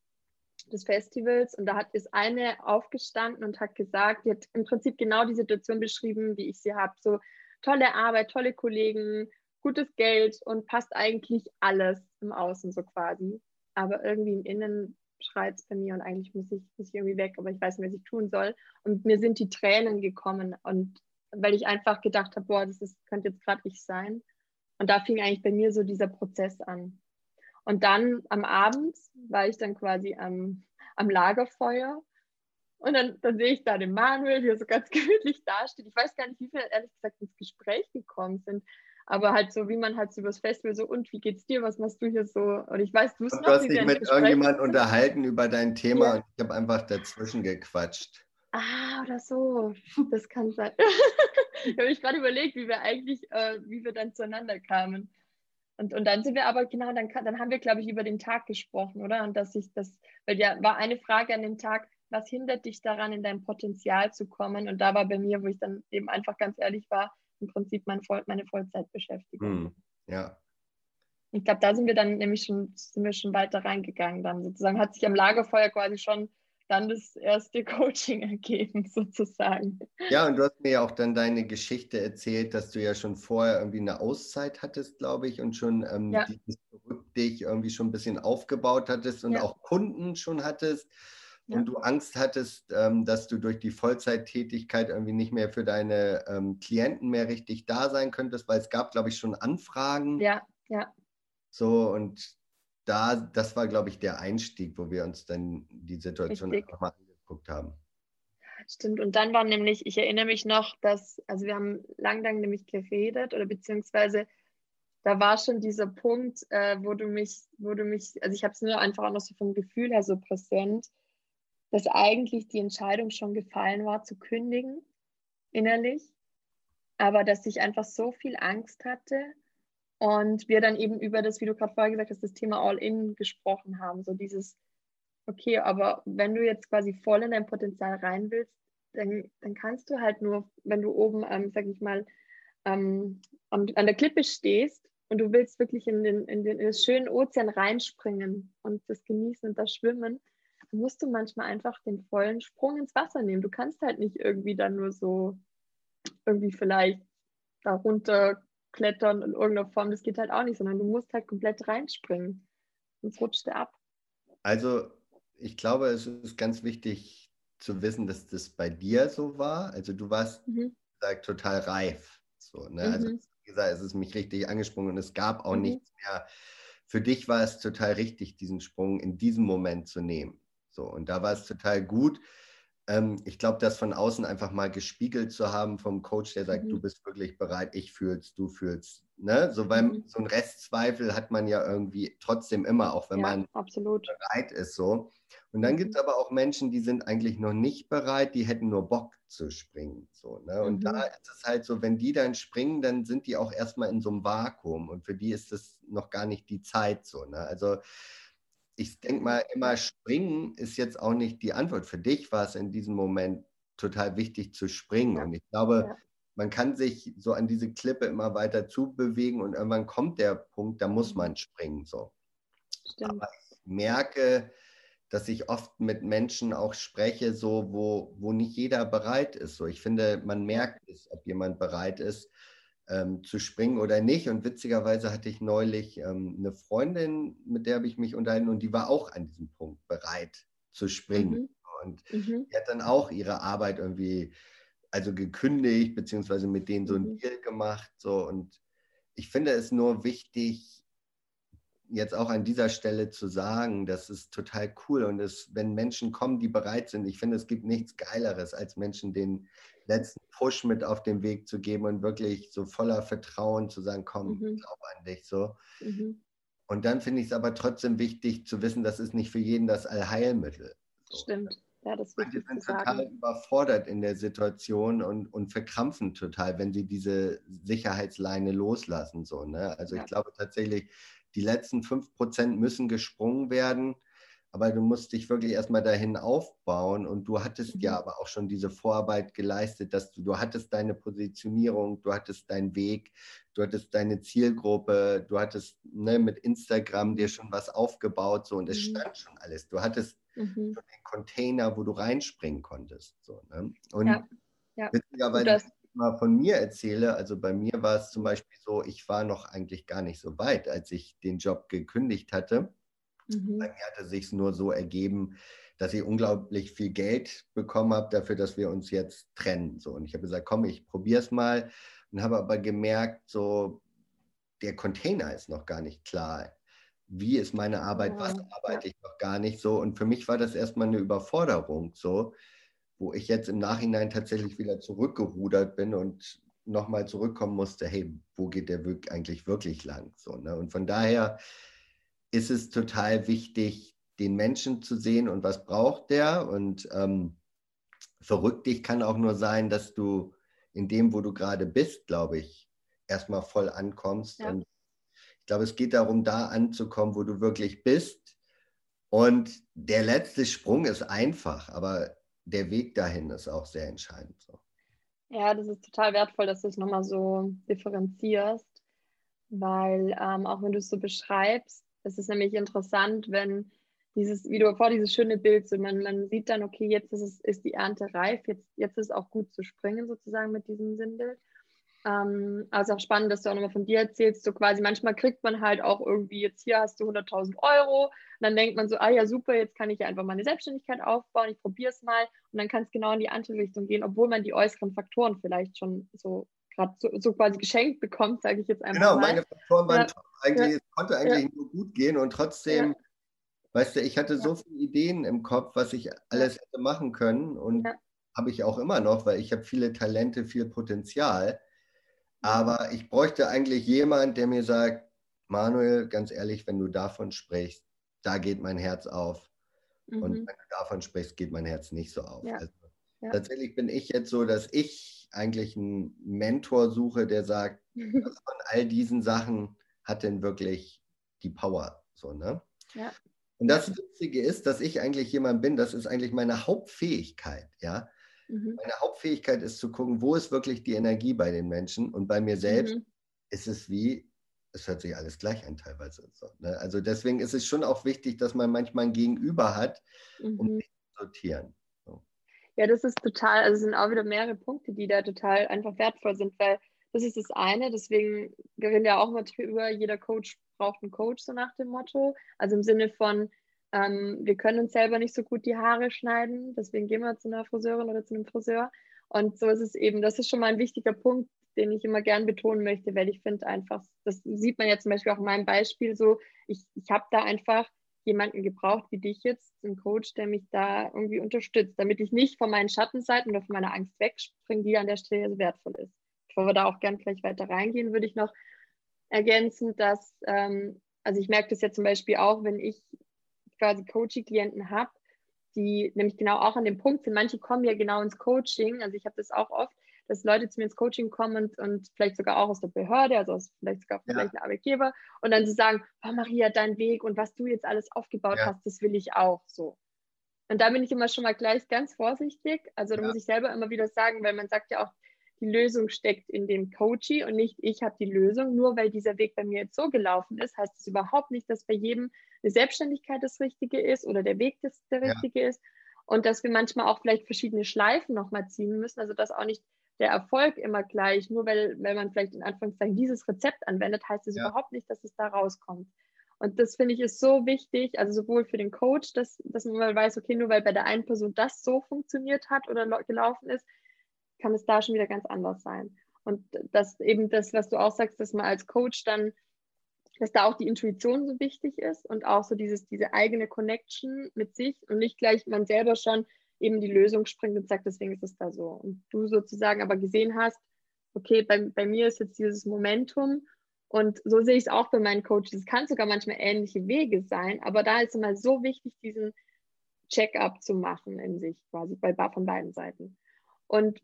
des Festivals und da hat ist eine aufgestanden und hat gesagt, die hat im Prinzip genau die Situation beschrieben, wie ich sie habe. So tolle Arbeit, tolle Kollegen, gutes Geld und passt eigentlich alles im Außen so quasi. Aber irgendwie im Innen schreit es bei mir und eigentlich muss ich, muss ich irgendwie weg, aber ich weiß nicht, was ich tun soll. Und mir sind die Tränen gekommen und weil ich einfach gedacht habe, boah, das ist, könnte jetzt gerade ich sein. Und da fing eigentlich bei mir so dieser Prozess an. Und dann am Abend war ich dann quasi am, am Lagerfeuer. Und dann, dann sehe ich da den Manuel, der so ganz gemütlich dasteht. Ich weiß gar nicht, wie viele ehrlich gesagt ins Gespräch gekommen sind. Aber halt so, wie man halt so übers Festival so, und wie geht's dir? Was machst du hier so? Und ich weiß, du, du hast dich mit irgendjemand unterhalten über dein Thema ja. und ich habe einfach dazwischen gequatscht. Ah, oder so. Das kann sein. ich habe mich gerade überlegt, wie wir eigentlich, äh, wie wir dann zueinander kamen. Und, und dann sind wir aber, genau, dann, dann haben wir, glaube ich, über den Tag gesprochen, oder? Und dass ich das, weil ja war eine Frage an dem Tag, was hindert dich daran, in dein Potenzial zu kommen? Und da war bei mir, wo ich dann eben einfach ganz ehrlich war, im Prinzip mein Voll, meine Vollzeitbeschäftigung. Hm, ja. Ich glaube, da sind wir dann nämlich schon, sind wir schon weiter reingegangen. Dann sozusagen hat sich am Lagerfeuer quasi schon dann das erste Coaching ergeben, sozusagen. Ja, und du hast mir ja auch dann deine Geschichte erzählt, dass du ja schon vorher irgendwie eine Auszeit hattest, glaube ich, und schon ähm, ja. dieses dich irgendwie schon ein bisschen aufgebaut hattest und ja. auch Kunden schon hattest. Ja. Und du Angst hattest, ähm, dass du durch die Vollzeittätigkeit irgendwie nicht mehr für deine ähm, Klienten mehr richtig da sein könntest, weil es gab, glaube ich, schon Anfragen. Ja, ja. So, und da, das war, glaube ich, der Einstieg, wo wir uns dann die Situation Richtig. einfach mal angeguckt haben. Stimmt, und dann war nämlich, ich erinnere mich noch, dass, also wir haben lang, lang nämlich geredet oder beziehungsweise da war schon dieser Punkt, äh, wo du mich, wo du mich, also ich habe es nur einfach auch noch so vom Gefühl her so präsent, dass eigentlich die Entscheidung schon gefallen war, zu kündigen, innerlich, aber dass ich einfach so viel Angst hatte und wir dann eben über das, wie du gerade vorher gesagt hast, das Thema All-In gesprochen haben. So dieses, okay, aber wenn du jetzt quasi voll in dein Potenzial rein willst, dann, dann kannst du halt nur, wenn du oben, ähm, sag ich mal, ähm, an, der Klippe stehst und du willst wirklich in den, in den in das schönen Ozean reinspringen und das genießen und das schwimmen, dann musst du manchmal einfach den vollen Sprung ins Wasser nehmen. Du kannst halt nicht irgendwie dann nur so irgendwie vielleicht darunter klettern in irgendeiner Form, das geht halt auch nicht, sondern du musst halt komplett reinspringen. Sonst rutscht er ab. Also ich glaube, es ist ganz wichtig zu wissen, dass das bei dir so war. Also du warst mhm. gesagt, total reif. So, ne? Also, mhm. Wie gesagt, es ist mich richtig angesprungen und es gab auch mhm. nichts mehr. Für dich war es total richtig, diesen Sprung in diesem Moment zu nehmen. So, und da war es total gut, ähm, ich glaube, das von außen einfach mal gespiegelt zu haben vom Coach, der sagt, mhm. du bist wirklich bereit, ich fühl's, du fühlst. Ne? So, weil mhm. so ein Restzweifel hat man ja irgendwie trotzdem immer, auch wenn ja, man absolut. bereit ist. So. Und dann mhm. gibt es aber auch Menschen, die sind eigentlich noch nicht bereit, die hätten nur Bock zu springen. So, ne? Und da mhm. ist es halt so, wenn die dann springen, dann sind die auch erstmal in so einem Vakuum und für die ist das noch gar nicht die Zeit so. Ne? Also ich denke mal, immer springen ist jetzt auch nicht die Antwort. Für dich war es in diesem Moment total wichtig zu springen. Ja. Und ich glaube, ja. man kann sich so an diese Klippe immer weiter zubewegen und irgendwann kommt der Punkt, da muss man springen. So. Aber ich merke, dass ich oft mit Menschen auch spreche, so wo, wo nicht jeder bereit ist. So, ich finde, man merkt es, ob jemand bereit ist ähm, zu springen oder nicht. Und witzigerweise hatte ich neulich ähm, eine Freundin, mit der habe ich mich unterhalten und die war auch an diesem Punkt bereit zu springen. Mhm. Und mhm. die hat dann auch ihre Arbeit irgendwie, also gekündigt, beziehungsweise mit denen so ein mhm. Deal gemacht. So. Und ich finde es nur wichtig, jetzt auch an dieser Stelle zu sagen, das ist total cool und es, wenn Menschen kommen, die bereit sind, ich finde, es gibt nichts Geileres, als Menschen den letzten Push mit auf den Weg zu geben und wirklich so voller Vertrauen zu sagen, komm, mhm. glaub an dich so. Mhm. Und dann finde ich es aber trotzdem wichtig zu wissen, das ist nicht für jeden das Allheilmittel. So. Stimmt. Ja, das Manche sind total überfordert in der Situation und, und verkrampfen total, wenn sie diese Sicherheitsleine loslassen. So, ne? Also ja. ich glaube tatsächlich, die letzten 5% müssen gesprungen werden, aber du musst dich wirklich erstmal dahin aufbauen und du hattest ja mhm. aber auch schon diese Vorarbeit geleistet, dass du, du hattest deine Positionierung, du hattest deinen Weg, du hattest deine Zielgruppe, du hattest ne, mit Instagram dir schon was aufgebaut so und es mhm. stand schon alles. Du hattest mhm. schon den Container, wo du reinspringen konntest. So, ne? Und ja. Ja. witzigerweise, mal von mir erzähle, also bei mir war es zum Beispiel so, ich war noch eigentlich gar nicht so weit, als ich den Job gekündigt hatte. Mhm. Bei mir hatte sich nur so ergeben, dass ich unglaublich viel Geld bekommen habe dafür, dass wir uns jetzt trennen. So. Und ich habe gesagt, komm, ich probiere es mal und habe aber gemerkt, so der Container ist noch gar nicht klar. Wie ist meine Arbeit? Was arbeite ich noch gar nicht so? Und für mich war das erstmal eine Überforderung, so, wo ich jetzt im Nachhinein tatsächlich wieder zurückgerudert bin und nochmal zurückkommen musste, hey, wo geht der Weg eigentlich wirklich lang? So, ne? Und von daher ist es total wichtig, den Menschen zu sehen und was braucht der. Und ähm, verrückt dich kann auch nur sein, dass du in dem, wo du gerade bist, glaube ich, erstmal voll ankommst. Ja. Und ich glaube, es geht darum, da anzukommen, wo du wirklich bist. Und der letzte Sprung ist einfach, aber der Weg dahin ist auch sehr entscheidend. So. Ja, das ist total wertvoll, dass du es nochmal so differenzierst, weil ähm, auch wenn du es so beschreibst, es ist nämlich interessant, wenn dieses, wie du vor dieses schöne Bild, so man, man sieht dann, okay, jetzt ist, es, ist die Ernte reif, jetzt, jetzt ist es auch gut zu springen sozusagen mit diesem Sindel. Ähm, also auch spannend, dass du auch nochmal von dir erzählst, so quasi manchmal kriegt man halt auch irgendwie, jetzt hier hast du 100.000 Euro und dann denkt man so, ah ja super, jetzt kann ich ja einfach meine Selbstständigkeit aufbauen, ich probiere es mal und dann kann es genau in die andere Richtung gehen, obwohl man die äußeren Faktoren vielleicht schon so gerade so, so, quasi geschenkt bekommt, sage ich jetzt einfach genau, mal. Genau, meine Faktoren waren ja. eigentlich, ja. es konnte eigentlich ja. nur gut gehen und trotzdem, weißt du, ich hatte so viele Ideen im Kopf, was ich alles hätte machen können und habe ich auch immer noch, weil ich habe viele Talente, viel Potenzial. Aber ich bräuchte eigentlich jemand, der mir sagt, Manuel, ganz ehrlich, wenn du davon sprichst, da geht mein Herz auf. Mhm. Und wenn du davon sprichst, geht mein Herz nicht so auf. Also, tatsächlich bin ich jetzt so, dass ich eigentlich einen Mentor suche, der sagt, was von all diesen Sachen hat denn wirklich die Power? So, ne? Ja. Und das Witzige ist, dass ich eigentlich jemand bin, das ist eigentlich meine Hauptfähigkeit, ja. Mhm. Meine Hauptfähigkeit ist zu gucken, wo ist wirklich die Energie bei den Menschen und bei mir selbst mhm. ist es wie, es hört sich alles gleich an teilweise. So, ne? Also deswegen ist es schon auch wichtig, dass man manchmal ein Gegenüber hat, um mhm. sich zu sortieren. Ja, das ist total, also es sind auch wieder mehrere Punkte, die da total einfach wertvoll sind, weil das ist das eine, deswegen wir reden ja auch mal drüber, jeder Coach braucht einen Coach, so nach dem Motto. Also im Sinne von, ähm, wir können uns selber nicht so gut die Haare schneiden, deswegen gehen wir zu einer Friseurin oder zu einem Friseur. Und so ist es eben, das ist schon mal ein wichtiger Punkt, den ich immer gern betonen möchte, weil ich finde einfach, das sieht man ja zum Beispiel auch in meinem Beispiel so, ich, ich habe da einfach jemanden gebraucht wie dich jetzt, einen Coach, der mich da irgendwie unterstützt, damit ich nicht von meinen Schattenseiten oder von meiner Angst wegspringe, die an der Stelle so wertvoll ist. Bevor wir da auch gern gleich weiter reingehen, würde ich noch ergänzen, dass, ähm, also ich merke das ja zum Beispiel auch, wenn ich quasi Coaching-Klienten habe, die nämlich genau auch an dem Punkt sind. Manche kommen ja genau ins Coaching, also ich habe das auch oft, dass Leute zu mir ins Coaching kommen und, und vielleicht sogar auch aus der Behörde, also aus, vielleicht sogar ja. gleichen Arbeitgeber, und dann sie sagen, oh Maria, dein Weg und was du jetzt alles aufgebaut ja. hast, das will ich auch so. Und da bin ich immer schon mal gleich ganz vorsichtig. Also da ja. muss ich selber immer wieder sagen, weil man sagt ja auch, die Lösung steckt in dem Coachie und nicht ich habe die Lösung. Nur weil dieser Weg bei mir jetzt so gelaufen ist, heißt es überhaupt nicht, dass bei jedem eine Selbstständigkeit das Richtige ist oder der Weg das der richtige ja. ist. Und dass wir manchmal auch vielleicht verschiedene Schleifen nochmal ziehen müssen. Also dass auch nicht der Erfolg immer gleich, nur weil, weil man vielleicht in Anführungszeichen dieses Rezept anwendet, heißt es ja. überhaupt nicht, dass es da rauskommt. Und das finde ich ist so wichtig, also sowohl für den Coach, dass, dass man mal weiß, okay, nur weil bei der einen Person das so funktioniert hat oder gelaufen ist, kann es da schon wieder ganz anders sein. Und das eben das, was du auch sagst, dass man als Coach dann, dass da auch die Intuition so wichtig ist und auch so dieses, diese eigene Connection mit sich und nicht gleich man selber schon eben die Lösung springt und sagt, deswegen ist es da so. Und du sozusagen aber gesehen hast, okay, bei, bei mir ist jetzt dieses Momentum und so sehe ich es auch bei meinen Coaches. Es kann sogar manchmal ähnliche Wege sein, aber da ist immer so wichtig, diesen Check-up zu machen in sich, quasi bei, von beiden Seiten. Und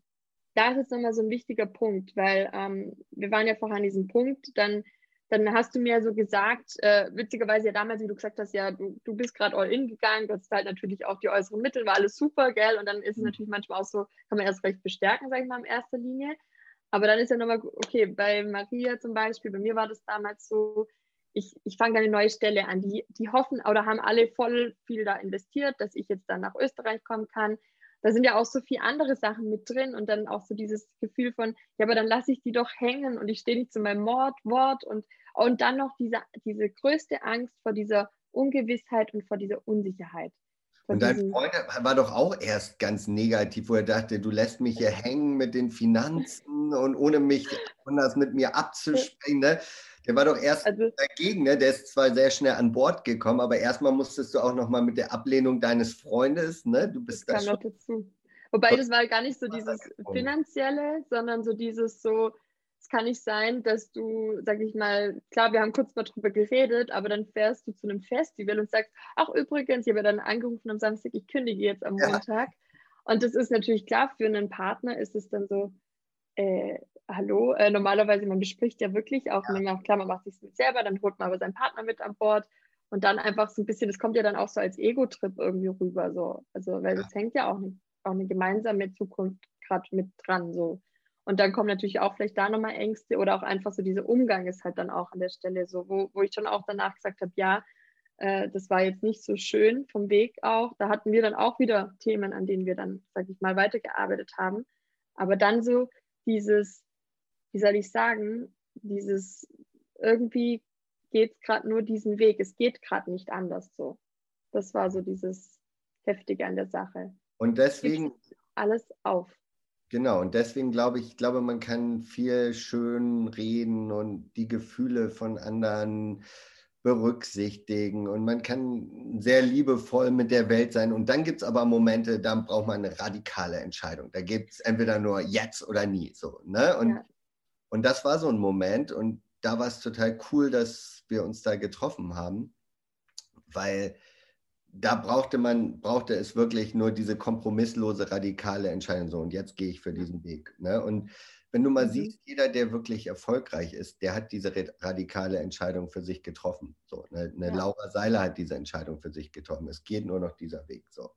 da ist jetzt nochmal so ein wichtiger Punkt, weil ähm, wir waren ja vorher an diesem Punkt, dann dann hast du mir so gesagt, äh, witzigerweise ja damals, wie du gesagt hast, ja, du, du bist gerade all in gegangen, das ist halt natürlich auch die äußeren Mittel, war alles super, gell? Und dann ist es mhm. natürlich manchmal auch so, kann man erst recht bestärken, sag ich mal, in erster Linie. Aber dann ist ja nochmal, okay, bei Maria zum Beispiel, bei mir war das damals so, ich, ich fange eine neue Stelle an. Die, die hoffen oder haben alle voll viel da investiert, dass ich jetzt dann nach Österreich kommen kann. Da sind ja auch so viele andere Sachen mit drin und dann auch so dieses Gefühl von, ja, aber dann lasse ich die doch hängen und ich stehe nicht zu meinem Mord, Wort und und dann noch diese, diese größte Angst vor dieser Ungewissheit und vor dieser Unsicherheit. Und dein Freund war doch auch erst ganz negativ, wo er dachte, du lässt mich hier hängen mit den Finanzen und ohne mich anders mit mir abzusprechen. Ne? Der war doch erst also, dagegen, ne? der ist zwar sehr schnell an Bord gekommen, aber erstmal musstest du auch nochmal mit der Ablehnung deines Freundes, ne? Du bist das da schon. Dazu. Wobei das war gar nicht so dieses finanzielle, sondern so dieses so, es kann nicht sein, dass du, sag ich mal, klar, wir haben kurz mal drüber geredet, aber dann fährst du zu einem Festival und sagst, ach übrigens, ich habe dann angerufen am Samstag, ich kündige jetzt am Montag. Ja. Und das ist natürlich klar, für einen Partner ist es dann so, äh, hallo, äh, normalerweise, man bespricht ja wirklich auch, ja. man, klar, man macht sich mit selber, dann holt man aber seinen Partner mit an Bord und dann einfach so ein bisschen, das kommt ja dann auch so als Ego-Trip irgendwie rüber, so. Also, weil ja. das hängt ja auch, nicht, auch eine gemeinsame Zukunft gerade mit dran, so. Und dann kommen natürlich auch vielleicht da nochmal Ängste oder auch einfach so dieser Umgang ist halt dann auch an der Stelle so, wo, wo ich schon auch danach gesagt habe, ja, äh, das war jetzt nicht so schön vom Weg auch. Da hatten wir dann auch wieder Themen, an denen wir dann, sag ich mal, weitergearbeitet haben. Aber dann so dieses, wie soll ich sagen, dieses irgendwie geht es gerade nur diesen Weg. Es geht gerade nicht anders so. Das war so dieses Heftige an der Sache. Und deswegen. Alles auf. Genau, und deswegen glaube ich, ich glaube, man kann viel schön reden und die Gefühle von anderen berücksichtigen und man kann sehr liebevoll mit der Welt sein. Und dann gibt es aber Momente, da braucht man eine radikale Entscheidung. Da gibt es entweder nur jetzt oder nie. So, ne? und, ja. Und das war so ein Moment und da war es total cool, dass wir uns da getroffen haben, weil da brauchte man, brauchte es wirklich nur diese kompromisslose, radikale Entscheidung. So, und jetzt gehe ich für diesen Weg. Ne? Und wenn du mal mhm. siehst, jeder, der wirklich erfolgreich ist, der hat diese radikale Entscheidung für sich getroffen. So, eine, eine ja. Laura Seiler hat diese Entscheidung für sich getroffen. Es geht nur noch dieser Weg. So.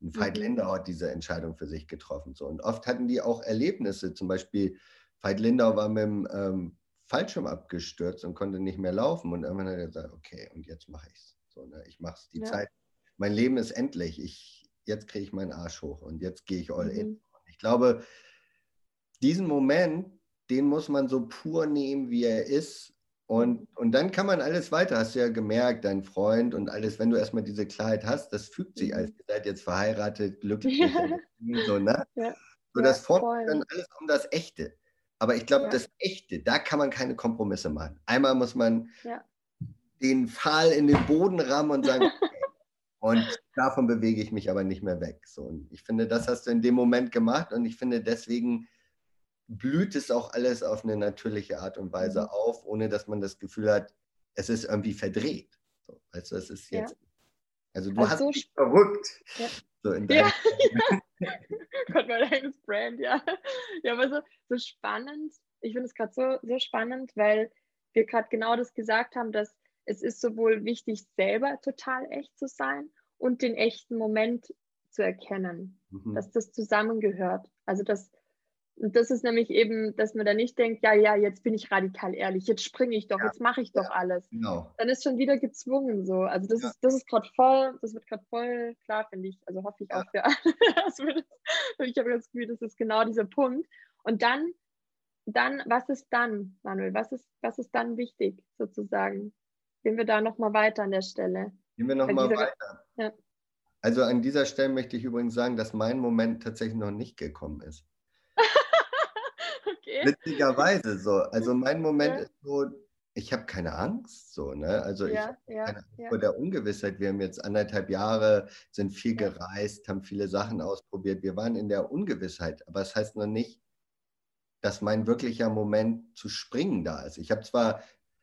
Ein Veit mhm. Lindau hat diese Entscheidung für sich getroffen. So. Und oft hatten die auch Erlebnisse. Zum Beispiel, Veit Lindau war mit dem ähm, Fallschirm abgestürzt und konnte nicht mehr laufen. Und irgendwann hat er gesagt, okay, und jetzt mache ich es. So, ne? Ich mache es. Die ja. Zeit mein Leben ist endlich. Ich, jetzt kriege ich meinen Arsch hoch und jetzt gehe ich all mhm. in. Ich glaube, diesen Moment, den muss man so pur nehmen, wie er ist. Und, und dann kann man alles weiter, hast du ja gemerkt, dein Freund und alles, wenn du erstmal diese Klarheit hast, das fügt sich als, mhm. ihr seid jetzt verheiratet, glücklich. So, ne? ja. so, das ja, formt dann alles um das Echte. Aber ich glaube, ja. das Echte, da kann man keine Kompromisse machen. Einmal muss man ja. den Pfahl in den Boden rammen und sagen, Und davon bewege ich mich aber nicht mehr weg. So, und ich finde, das hast du in dem Moment gemacht und ich finde, deswegen blüht es auch alles auf eine natürliche Art und Weise mhm. auf, ohne dass man das Gefühl hat, es ist irgendwie verdreht. So, du, es ist jetzt. Ja. Also du also hast so verrückt. Ja. So in ja, ja. Gott, mein eigenes Brand, ja. Ja, aber so, so spannend. Ich finde es gerade so, so spannend, weil wir gerade genau das gesagt haben, dass es ist sowohl wichtig, selber total echt zu sein und den echten Moment zu erkennen, mhm. dass das zusammengehört. Also das, das ist nämlich eben, dass man da nicht denkt, ja, ja, jetzt bin ich radikal ehrlich, jetzt springe ich doch, ja. jetzt mache ich doch ja. alles. Genau. Dann ist schon wieder gezwungen so. Also das ja. ist, das ist gerade voll, das wird gerade voll klar, finde ich. Also hoffe ich auch für alle. ich habe das Gefühl, das ist genau dieser Punkt. Und dann, dann, was ist dann, Manuel? Was ist, was ist dann wichtig, sozusagen? Gehen wir da nochmal weiter an der Stelle. Gehen wir nochmal weiter. Ja. Also an dieser Stelle möchte ich übrigens sagen, dass mein Moment tatsächlich noch nicht gekommen ist. Witzigerweise so. Also mein Moment ja. ist so, ich habe keine Angst, so, ne? Also ja, ich ja, keine Angst ja. vor der Ungewissheit. Wir haben jetzt anderthalb Jahre, sind viel gereist, haben viele Sachen ausprobiert. Wir waren in der Ungewissheit, aber es das heißt noch nicht, dass mein wirklicher Moment zu springen da ist. Ich habe zwar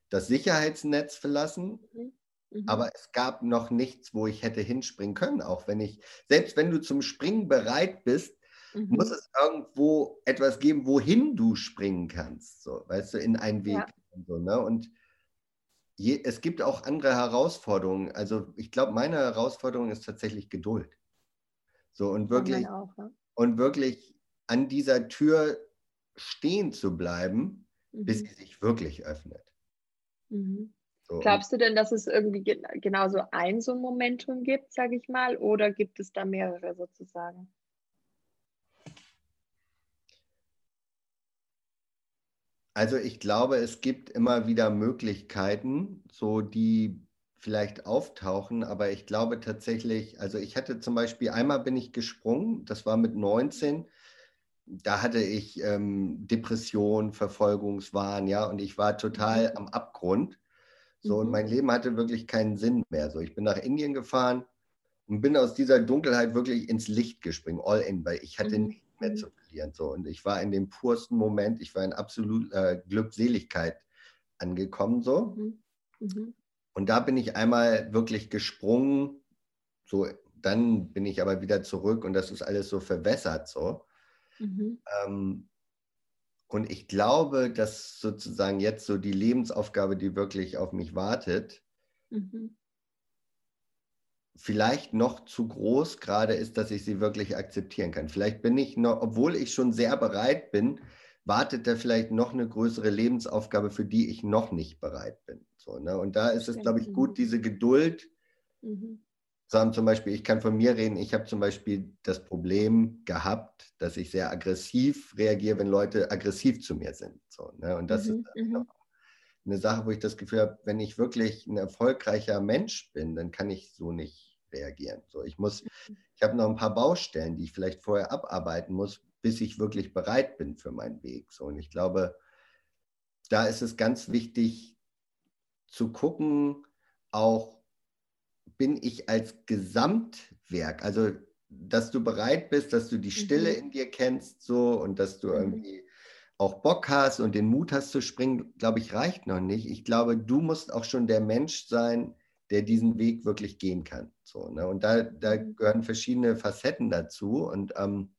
das Sicherheitsnetz verlassen. Mhm. Mhm. Aber es gab noch nichts, wo ich hätte hinspringen können, auch wenn ich, selbst wenn du zum Springen bereit bist, mhm. muss es irgendwo etwas geben, wohin du springen kannst, so, weißt du, in einen Weg. Ja. Und, so, ne? und je, es gibt auch andere Herausforderungen. Also ich glaube, meine Herausforderung ist tatsächlich Geduld. So und wirklich, auch, ja. und wirklich an dieser Tür stehen zu bleiben, mhm. bis sie sich wirklich öffnet. Mhm. So. Glaubst du denn, dass es irgendwie ge genauso ein so ein Momentum gibt, sage ich mal, oder gibt es da mehrere sozusagen? Also ich glaube, es gibt immer wieder Möglichkeiten, so die vielleicht auftauchen, aber ich glaube tatsächlich, also ich hatte zum Beispiel, einmal bin ich gesprungen, das war mit 19, da hatte ich ähm, Depression, Verfolgungswahn, ja, und ich war total mhm. am Abgrund. So, mhm. und mein Leben hatte wirklich keinen Sinn mehr. So, ich bin nach Indien gefahren und bin aus dieser Dunkelheit wirklich ins Licht gesprungen, all in, weil ich hatte mhm. nichts mehr zu verlieren. So, und ich war in dem pursten Moment, ich war in absoluter äh, Glückseligkeit angekommen. So. Mhm. mhm. Und da bin ich einmal wirklich gesprungen. So, dann bin ich aber wieder zurück und das ist alles so verwässert. So. Mhm. Ähm, und ich glaube, dass sozusagen jetzt so die Lebensaufgabe, die wirklich auf mich wartet, mhm. Vielleicht noch zu groß gerade ist, dass ich sie wirklich akzeptieren kann. Vielleicht bin ich noch, obwohl ich schon sehr bereit bin, wartet da vielleicht noch eine größere Lebensaufgabe, für die ich noch nicht bereit bin. So, ne? Und da ist es, glaube ich, gut, diese Geduld mhm sagen zum Beispiel, ich kann von mir reden, ich habe zum Beispiel das Problem gehabt, dass ich sehr aggressiv reagiere, wenn Leute aggressiv zu mir sind. So, ne? Und das mhm, ist mhm. Eine Sache, wo ich das Gefühl habe, wenn ich wirklich ein erfolgreicher Mensch bin, dann kann ich so nicht reagieren. So, ich muss, mhm. ich habe noch ein paar Baustellen, die ich vielleicht vorher abarbeiten muss, bis ich wirklich bereit bin für meinen Weg. So, und ich glaube, da ist es ganz wichtig zu gucken, auch bin ich als Gesamtwerk, also dass du bereit bist, dass du die Stille mhm. in dir kennst so und dass du mhm. irgendwie auch Bock hast und den Mut hast zu springen, glaube ich, reicht noch nicht. Ich glaube, du musst auch schon der Mensch sein, der diesen Weg wirklich gehen kann. So, ne? Und da, da mhm. gehören verschiedene Facetten dazu. Und ähm,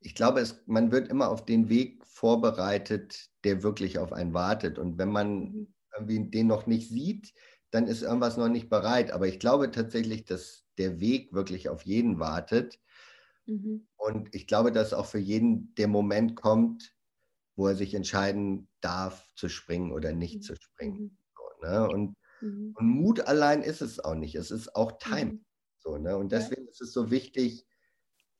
ich glaube, es, man wird immer auf den Weg vorbereitet, der wirklich auf einen wartet. Und wenn man mhm. irgendwie den noch nicht sieht, dann ist irgendwas noch nicht bereit. Aber ich glaube tatsächlich, dass der Weg wirklich auf jeden wartet. Mhm. Und ich glaube, dass auch für jeden der Moment kommt, wo er sich entscheiden darf, zu springen oder nicht mhm. zu springen. Mhm. So, ne? und, mhm. und, Mut allein ist es auch nicht. Es ist auch Time. Mhm. So, ne? Und deswegen ja. ist es so wichtig,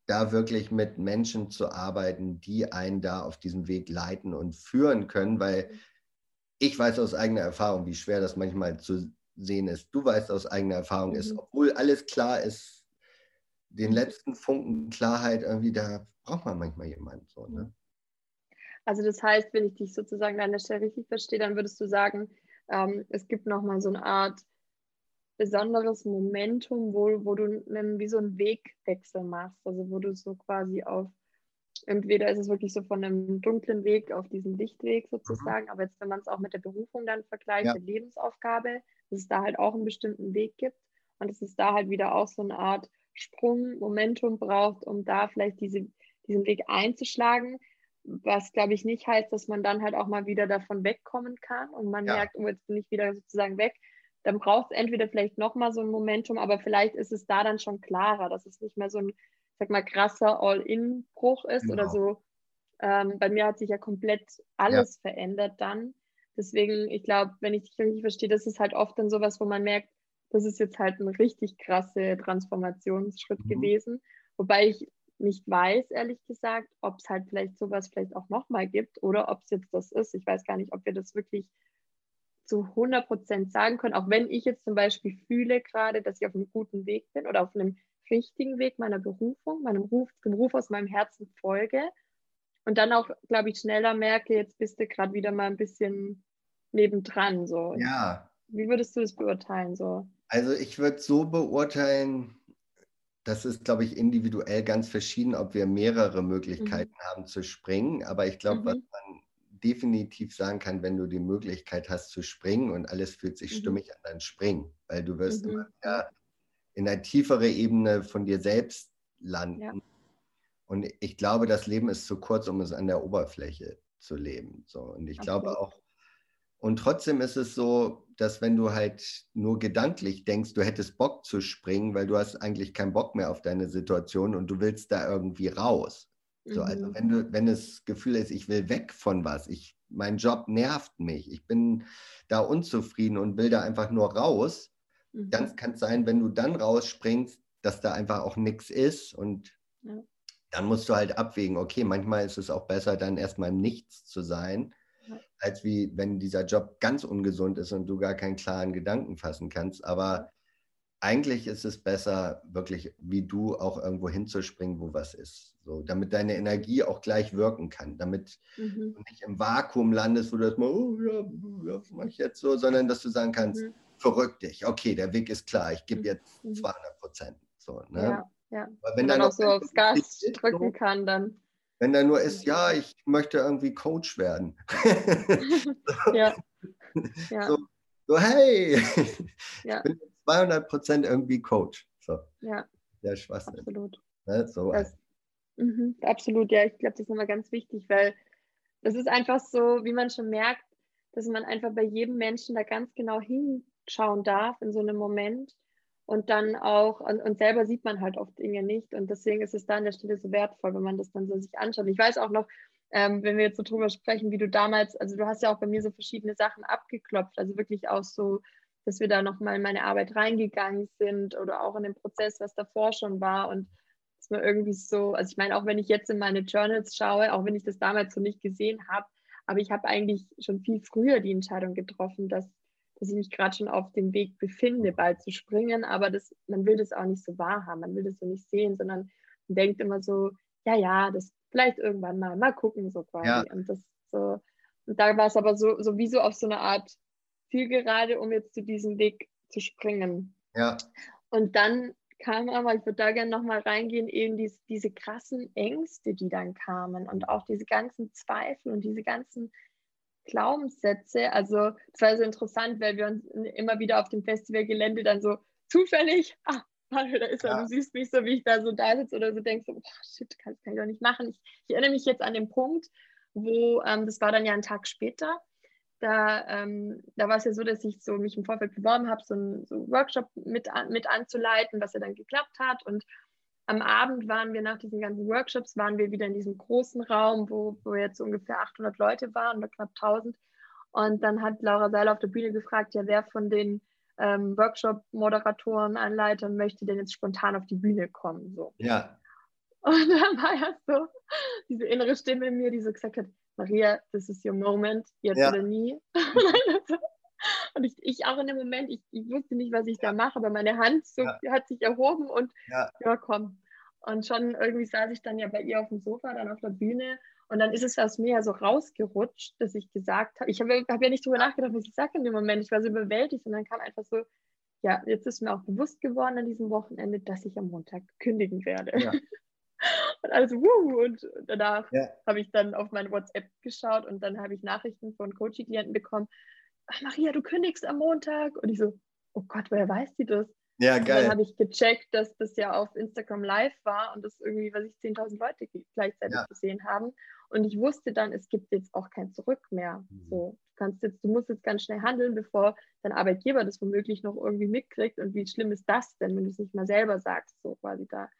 da wirklich mit Menschen zu arbeiten, die einen da auf diesem Weg leiten und führen können, weil ich weiß aus eigener Erfahrung, wie schwer das manchmal zu sehen ist. Du weißt aus eigener Erfahrung mhm. ist, obwohl alles klar ist, den letzten Funken Klarheit irgendwie, da braucht man manchmal jemanden. So, ne? Also das heißt, wenn ich dich sozusagen an der Stelle richtig verstehe, dann würdest du sagen, ähm, es gibt nochmal so eine Art besonderes Momentum, wo, wo du einen, wie so einen Wegwechsel machst. Also wo du so quasi auf, entweder ist es wirklich so von einem dunklen Weg auf diesen Lichtweg sozusagen, mhm. aber jetzt, wenn man es auch mit der Berufung dann vergleicht, ja. der Lebensaufgabe, dass es da halt auch einen bestimmten Weg gibt und dass es da halt wieder auch so eine Art Sprung, Momentum braucht, um da vielleicht diese, diesen Weg einzuschlagen, was glaube ich nicht heißt, dass man dann halt auch mal wieder davon wegkommen kann und man ja. merkt, oh, jetzt bin ich wieder sozusagen weg. Dann braucht es entweder vielleicht nochmal so ein Momentum, aber vielleicht ist es da dann schon klarer, dass es nicht mehr so ein, sag mal, krasser All-In-Bruch ist genau. oder so. Ähm, bei mir hat sich ja komplett alles ja. verändert dann. Deswegen, ich glaube, wenn ich dich richtig verstehe, das ist halt oft dann sowas, wo man merkt, das ist jetzt halt ein richtig krasse Transformationsschritt mhm. gewesen. Wobei ich nicht weiß, ehrlich gesagt, ob es halt vielleicht sowas vielleicht auch nochmal gibt oder ob es jetzt das ist. Ich weiß gar nicht, ob wir das wirklich zu 100 Prozent sagen können. Auch wenn ich jetzt zum Beispiel fühle gerade, dass ich auf einem guten Weg bin oder auf einem richtigen Weg meiner Berufung, meinem Ruf, dem Ruf aus meinem Herzen folge und dann auch, glaube ich, schneller merke, jetzt bist du gerade wieder mal ein bisschen nebendran. So. Ja. Wie würdest du das beurteilen? So? Also ich würde so beurteilen, das ist, glaube ich, individuell ganz verschieden, ob wir mehrere Möglichkeiten mhm. haben zu springen. Aber ich glaube, mhm. was man definitiv sagen kann, wenn du die Möglichkeit hast zu springen und alles fühlt sich mhm. stimmig an, dann springen. Weil du wirst mhm. immer wieder in eine tiefere Ebene von dir selbst landen. Ja. Und ich glaube, das Leben ist zu kurz, um es an der Oberfläche zu leben. So. Und ich okay. glaube auch, und trotzdem ist es so, dass wenn du halt nur gedanklich denkst, du hättest Bock zu springen, weil du hast eigentlich keinen Bock mehr auf deine Situation und du willst da irgendwie raus. So, also mhm. wenn du, wenn das Gefühl ist, ich will weg von was, ich, mein Job nervt mich, ich bin da unzufrieden und will da einfach nur raus, mhm. dann kann es sein, wenn du dann rausspringst, dass da einfach auch nichts ist und ja dann musst du halt abwägen, okay, manchmal ist es auch besser, dann erstmal im Nichts zu sein, als wie wenn dieser Job ganz ungesund ist und du gar keinen klaren Gedanken fassen kannst. Aber eigentlich ist es besser, wirklich wie du auch irgendwo hinzuspringen, wo was ist. So, damit deine Energie auch gleich wirken kann, damit mhm. du nicht im Vakuum landest, wo du erstmal, oh ja, was mache ich jetzt so, sondern dass du sagen kannst, mhm. verrück dich, okay, der Weg ist klar, ich gebe mhm. jetzt 200 mhm. Prozent. So, ne? Ja, ja. Aber wenn dann auch so aufs Gas drücken kann, dann. Wenn da nur ist, ja, ich möchte irgendwie Coach werden. ja. ja. So, so, hey, ja. ich bin 200 Prozent irgendwie Coach. So. Ja. Der Schwachsinn. Absolut. Ne? So das, mh, absolut, ja. Ich glaube, das ist immer ganz wichtig, weil das ist einfach so, wie man schon merkt, dass man einfach bei jedem Menschen da ganz genau hinschauen darf in so einem Moment und dann auch, und, und, selber sieht man halt oft Dinge nicht. Und deswegen ist es da an der Stelle so wertvoll, wenn man das dann so sich anschaut. Ich weiß auch noch, ähm, wenn wir jetzt so drüber sprechen, wie du damals, also du hast ja auch bei mir so verschiedene Sachen abgeklopft, also wirklich auch so dass wir da nochmal in meine Arbeit reingegangen sind oder auch in den Prozess, was davor schon war. Und dass man irgendwie so, also ich meine, auch wenn ich jetzt in meine Journals schaue, auch wenn ich das damals so nicht gesehen habe, aber ich habe eigentlich schon viel früher die Entscheidung getroffen, dass, dass ich mich gerade schon auf dem Weg befinde, bald zu springen, aber das, man will das auch nicht so wahrhaben, man will das so nicht sehen, sondern man denkt immer so, ja, ja, das vielleicht irgendwann mal, mal gucken so quasi. Ja. Und das so, und da war es aber so, so wie so auf so eine Art Zielgerade, um jetzt zu diesem Weg zu springen. Ja. Und dann kam aber, ich würde da gerne nochmal reingehen, eben diese, diese krassen Ängste, die dann kamen und auch diese ganzen Zweifel und diese ganzen Glaubenssätze. Also es war so interessant, weil wir uns immer wieder auf dem Festivalgelände dann so zufällig, ah, da ist er, ja. du siehst mich so, wie ich da so da sitze oder so denkst, so, oh, shit, kann, kann ich doch nicht machen. Ich, ich, erinnere mich jetzt an den Punkt, wo, ähm, das war dann ja ein Tag später, da, ähm, da war es ja so, dass ich so mich im Vorfeld beworben habe, so einen so Workshop mit, mit anzuleiten, was ja dann geklappt hat. Und am Abend waren wir nach diesen ganzen Workshops, waren wir wieder in diesem großen Raum, wo, wo jetzt ungefähr 800 Leute waren oder knapp 1000. Und dann hat Laura Seiler auf der Bühne gefragt, ja, wer von den ähm, Workshop-Moderatoren, Anleitern möchte denn jetzt spontan auf die Bühne kommen? So. Ja. Und dann war ja so diese innere Stimme in mir, die so gesagt hat, Maria, this is your moment, jetzt ja. oder nie. und ich, ich, auch in dem Moment, ich, ich, wusste nicht, was ich da mache, aber meine Hand so, ja. hat sich erhoben und ja. ja, komm. Und schon irgendwie saß ich dann ja bei ihr auf dem Sofa, dann auf der Bühne. Und dann ist es aus mir ja so rausgerutscht, dass ich gesagt habe, ich habe hab ja nicht drüber nachgedacht, was ich sage in dem Moment. Ich war so überwältigt und dann kam einfach so, ja, jetzt ist mir auch bewusst geworden an diesem Wochenende, dass ich am Montag kündigen werde. Ja. Und also, wuh, und danach ja. habe ich dann auf meine WhatsApp geschaut und dann habe ich Nachrichten von Coaching-Klienten bekommen. Ach, Maria, du kündigst am Montag. Und ich so, oh Gott, woher weiß sie das? Ja, geil. Und dann habe ich gecheckt, dass das ja auf Instagram live war und das irgendwie, was ich 10.000 Leute gleichzeitig ja. gesehen haben. Und ich wusste dann, es gibt jetzt auch kein Zurück mehr. Mhm. So, du kannst jetzt, du musst jetzt ganz schnell handeln, bevor dein Arbeitgeber das womöglich noch irgendwie mitkriegt. Und wie schlimm ist das denn, wenn du es nicht mal selber sagst, so quasi da.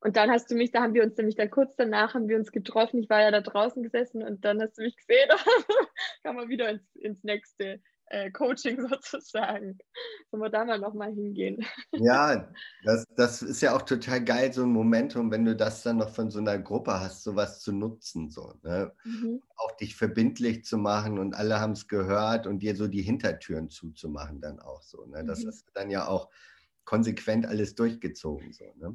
Und dann hast du mich, da haben wir uns nämlich dann kurz danach haben wir uns getroffen. Ich war ja da draußen gesessen und dann hast du mich gesehen. Kann man wieder ins, ins nächste äh, Coaching sozusagen. Sollen wir da mal nochmal hingehen? Ja, das, das ist ja auch total geil, so ein Momentum, wenn du das dann noch von so einer Gruppe hast, sowas zu nutzen. So, ne? Mhm. Auch dich verbindlich zu machen und alle haben es gehört und dir so die Hintertüren zuzumachen dann auch so. Ne? Das mhm. ist dann ja auch konsequent alles durchgezogen. So, ne?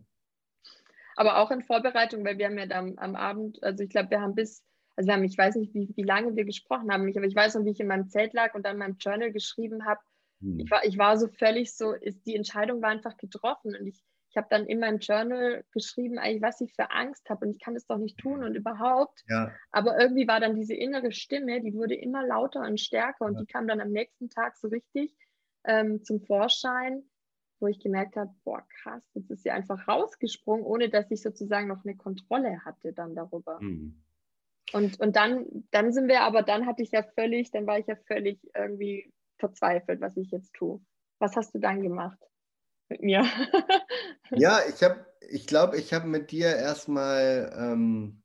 Aber auch in Vorbereitung, weil wir haben ja dann am Abend, also ich glaube, wir haben bis, also wir haben, ich weiß nicht, wie, wie lange wir gesprochen haben, aber ich weiß noch, wie ich in meinem Zelt lag und dann in meinem Journal geschrieben habe. Hm. Ich, war, ich war so völlig so, ist, die Entscheidung war einfach getroffen und ich, ich habe dann in meinem Journal geschrieben, eigentlich, was ich für Angst habe und ich kann das doch nicht tun und überhaupt. Ja. Aber irgendwie war dann diese innere Stimme, die wurde immer lauter und stärker und ja. die kam dann am nächsten Tag so richtig ähm, zum Vorschein wo ich gemerkt habe, boah, krass, jetzt ist sie einfach rausgesprungen, ohne dass ich sozusagen noch eine Kontrolle hatte dann darüber. Mhm. Und, und dann, dann sind wir, aber dann hatte ich ja völlig, dann war ich ja völlig irgendwie verzweifelt, was ich jetzt tue. Was hast du dann gemacht mit mir? ja, ich habe, ich glaube, ich habe mit dir erstmal ähm,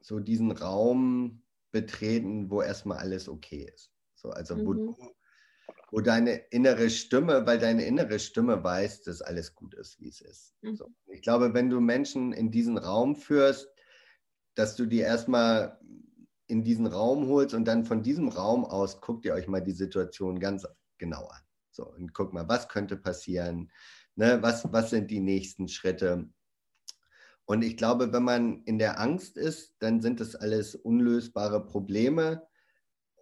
so diesen Raum betreten, wo erstmal alles okay ist. So, also wo mhm. du wo deine innere Stimme, weil deine innere Stimme weiß, dass alles gut ist, wie es ist. Mhm. So. Ich glaube, wenn du Menschen in diesen Raum führst, dass du die erstmal in diesen Raum holst und dann von diesem Raum aus guckt ihr euch mal die Situation ganz genau an. So, und guck mal, was könnte passieren? Ne, was, was sind die nächsten Schritte? Und ich glaube, wenn man in der Angst ist, dann sind das alles unlösbare Probleme.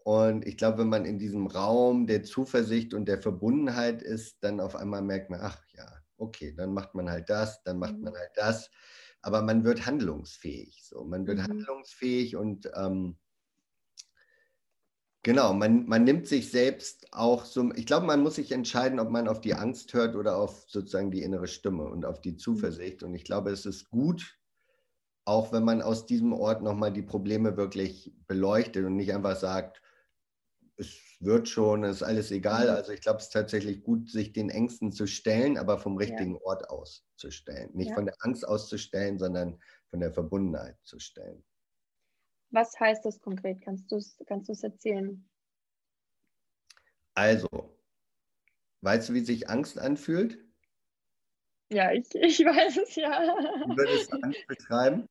Und ich glaube, wenn man in diesem Raum der Zuversicht und der Verbundenheit ist, dann auf einmal merkt man, ach ja, okay, dann macht man halt das, dann macht man mhm. halt das. Aber man wird handlungsfähig. So, man wird mhm. handlungsfähig und ähm, genau, man, man nimmt sich selbst auch so. Ich glaube, man muss sich entscheiden, ob man auf die Angst hört oder auf sozusagen die innere Stimme und auf die mhm. Zuversicht. Und ich glaube, es ist gut, auch wenn man aus diesem Ort nochmal die Probleme wirklich beleuchtet und nicht einfach sagt, es wird schon, ist alles egal. Mhm. Also ich glaube, es ist tatsächlich gut, sich den Ängsten zu stellen, aber vom richtigen ja. Ort auszustellen. Nicht ja. von der Angst auszustellen, sondern von der Verbundenheit zu stellen. Was heißt das konkret? Kannst du es kannst erzählen? Also, weißt du, wie sich Angst anfühlt? Ja, ich, ich weiß es ja. Wie würdest du Angst beschreiben?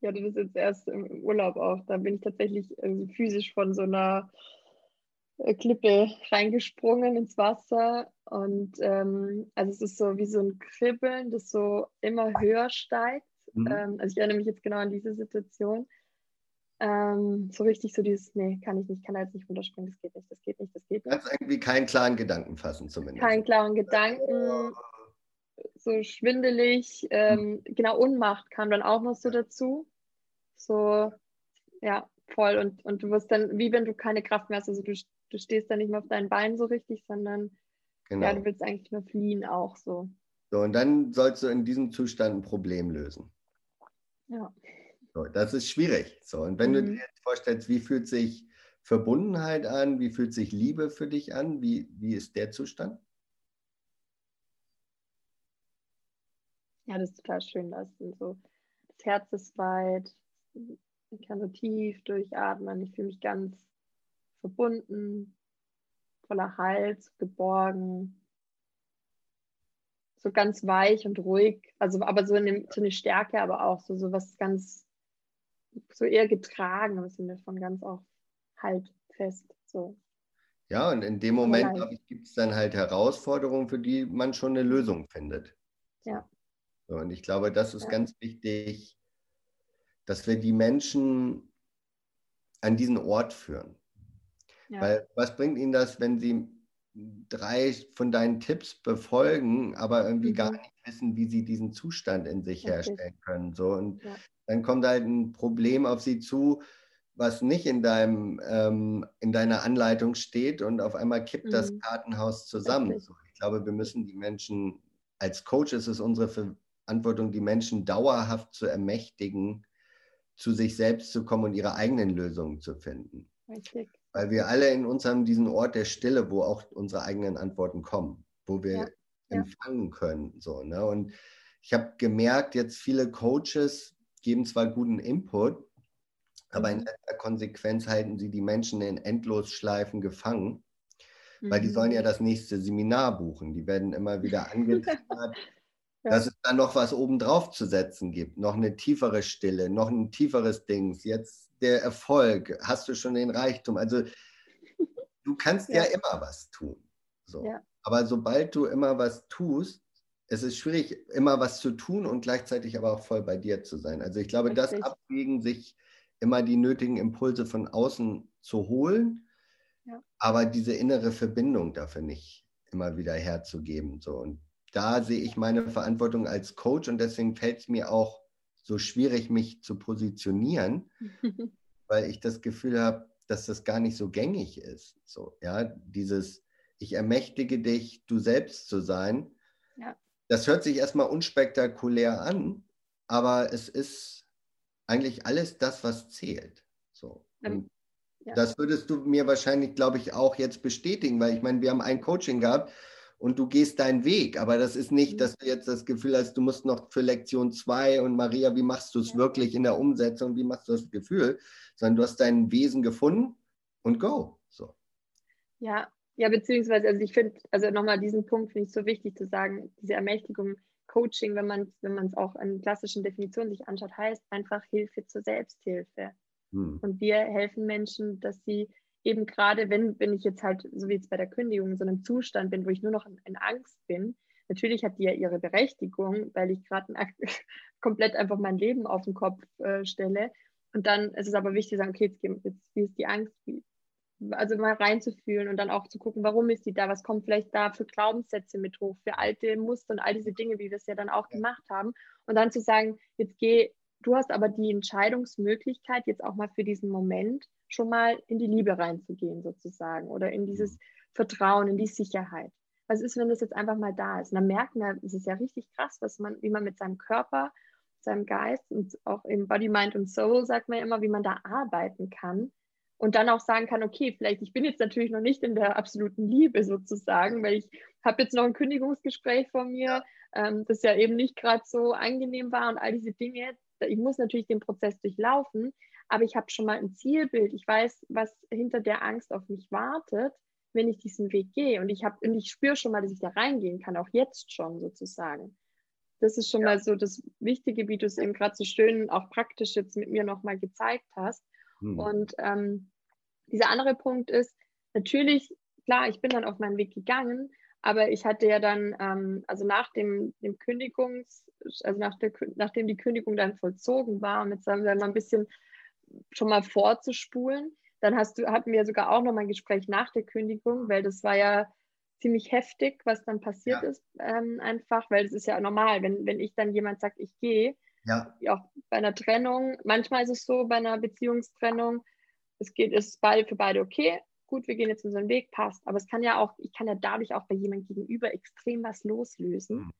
Ich hatte das jetzt erst im Urlaub auch. Da bin ich tatsächlich also physisch von so einer Klippe reingesprungen ins Wasser. Und ähm, also es ist so wie so ein Kribbeln, das so immer höher steigt. Mhm. Ähm, also ich erinnere mich jetzt genau an diese Situation. Ähm, so richtig so dieses, nee, kann ich nicht, kann da jetzt nicht runterspringen, das geht nicht, das geht nicht, das geht nicht. Ganz irgendwie keinen klaren Gedanken fassen zumindest. Keinen klaren Gedanken, so schwindelig, ähm, genau, Unmacht kam dann auch noch so dazu. So, ja, voll. Und, und du wirst dann, wie wenn du keine Kraft mehr hast, also du, du stehst dann nicht mehr auf deinen Beinen so richtig, sondern genau. ja, du willst eigentlich nur fliehen auch so. So, und dann sollst du in diesem Zustand ein Problem lösen. Ja. So, das ist schwierig. So, und wenn mhm. du dir jetzt vorstellst, wie fühlt sich Verbundenheit an, wie fühlt sich Liebe für dich an, wie, wie ist der Zustand? Ja, das ist total schön. Das, so, das Herz ist weit, ich kann so tief durchatmen, ich fühle mich ganz verbunden, voller Hals, geborgen, so ganz weich und ruhig, also aber so eine, so eine Stärke, aber auch so, so was ganz so eher getragen im Sinne von ganz auch haltfest. So. Ja, und in dem Moment, glaube ich, gibt es dann halt Herausforderungen, für die man schon eine Lösung findet. Ja. So, und ich glaube, das ist ja. ganz wichtig, dass wir die Menschen an diesen Ort führen. Ja. Weil was bringt ihnen das, wenn sie drei von deinen Tipps befolgen, aber irgendwie mhm. gar nicht wissen, wie sie diesen Zustand in sich herstellen können. So und ja dann kommt halt ein Problem auf sie zu, was nicht in, deinem, ähm, in deiner Anleitung steht und auf einmal kippt mhm. das Kartenhaus zusammen. So, ich glaube, wir müssen die Menschen, als Coach ist es unsere Verantwortung, die Menschen dauerhaft zu ermächtigen, zu sich selbst zu kommen und ihre eigenen Lösungen zu finden. Richtig. Weil wir alle in uns haben diesen Ort der Stille, wo auch unsere eigenen Antworten kommen, wo wir ja. empfangen können. So, ne? Und ich habe gemerkt, jetzt viele Coaches geben zwar guten Input, aber in mhm. letzter Konsequenz halten sie die Menschen in Endlosschleifen gefangen, mhm. weil die sollen ja mhm. das nächste Seminar buchen. Die werden immer wieder angetriggert, ja. dass es da noch was obendrauf zu setzen gibt, noch eine tiefere Stille, noch ein tieferes Dings. Jetzt der Erfolg, hast du schon den Reichtum. Also du kannst ja, ja immer was tun. So. Ja. Aber sobald du immer was tust, es ist schwierig, immer was zu tun und gleichzeitig aber auch voll bei dir zu sein. Also ich glaube, Richtig. das Abwägen, sich immer die nötigen Impulse von außen zu holen, aber diese innere Verbindung dafür nicht immer wieder herzugeben. So. Und da sehe ich meine Verantwortung als Coach und deswegen fällt es mir auch so schwierig, mich zu positionieren, weil ich das Gefühl habe, dass das gar nicht so gängig ist. So, ja, dieses, ich ermächtige dich, du selbst zu sein. Ja das hört sich erstmal unspektakulär an, aber es ist eigentlich alles das, was zählt. So. Und. Das würdest du mir wahrscheinlich, glaube ich, auch jetzt bestätigen, weil ich meine, wir haben ein Coaching gehabt und du gehst deinen Weg, aber das ist nicht, mhm. dass du jetzt das Gefühl hast, du musst noch für Lektion 2 und Maria, wie machst du es ja. wirklich in der Umsetzung, wie machst du das Gefühl, sondern du hast dein Wesen gefunden und go. So. Ja, ja, beziehungsweise, also ich finde, also nochmal diesen Punkt finde ich so wichtig zu sagen, diese Ermächtigung, Coaching, wenn man wenn man es auch in klassischen Definitionen sich anschaut, heißt einfach Hilfe zur Selbsthilfe. Hm. Und wir helfen Menschen, dass sie eben gerade, wenn, wenn ich jetzt halt, so wie jetzt bei der Kündigung, in so einem Zustand bin, wo ich nur noch in, in Angst bin, natürlich hat die ja ihre Berechtigung, weil ich gerade komplett einfach mein Leben auf den Kopf äh, stelle. Und dann ist es aber wichtig zu sagen, okay, jetzt, jetzt wie ist die Angst, wie, also mal reinzufühlen und dann auch zu gucken, warum ist die da, was kommt vielleicht da für Glaubenssätze mit hoch, für alte Muster und all diese Dinge, wie wir es ja dann auch gemacht haben. Und dann zu sagen, jetzt geh, du hast aber die Entscheidungsmöglichkeit, jetzt auch mal für diesen Moment schon mal in die Liebe reinzugehen, sozusagen, oder in dieses. Vertrauen, in die Sicherheit. Was ist, wenn das jetzt einfach mal da ist? Und dann merken wir, es ist ja richtig krass, was man, wie man mit seinem Körper, seinem Geist und auch im Body, Mind und Soul, sagt man ja immer, wie man da arbeiten kann und dann auch sagen kann, okay, vielleicht ich bin jetzt natürlich noch nicht in der absoluten Liebe sozusagen, weil ich habe jetzt noch ein Kündigungsgespräch vor mir, ähm, das ja eben nicht gerade so angenehm war und all diese Dinge. Ich muss natürlich den Prozess durchlaufen, aber ich habe schon mal ein Zielbild. Ich weiß, was hinter der Angst auf mich wartet, wenn ich diesen Weg gehe. Und ich habe und ich spüre schon mal, dass ich da reingehen kann, auch jetzt schon sozusagen. Das ist schon ja. mal so das Wichtige, wie du es eben gerade so schön auch praktisch jetzt mit mir nochmal gezeigt hast. Hm. Und ähm, dieser andere Punkt ist, natürlich, klar, ich bin dann auf meinen Weg gegangen, aber ich hatte ja dann, ähm, also nach dem, dem Kündigungs, also nach der, nachdem die Kündigung dann vollzogen war, um jetzt sagen wir mal ein bisschen schon mal vorzuspulen, dann hast du, hatten wir sogar auch noch mal ein Gespräch nach der Kündigung, weil das war ja ziemlich heftig, was dann passiert ja. ist, ähm, einfach, weil es ist ja normal, wenn, wenn ich dann jemand sagt, ich gehe, ja. auch bei einer Trennung, manchmal ist es so, bei einer Beziehungstrennung, es geht, es ist beide, für beide okay, gut, wir gehen jetzt unseren Weg, passt. Aber es kann ja auch, ich kann ja dadurch auch bei jemandem gegenüber extrem was loslösen. Mhm.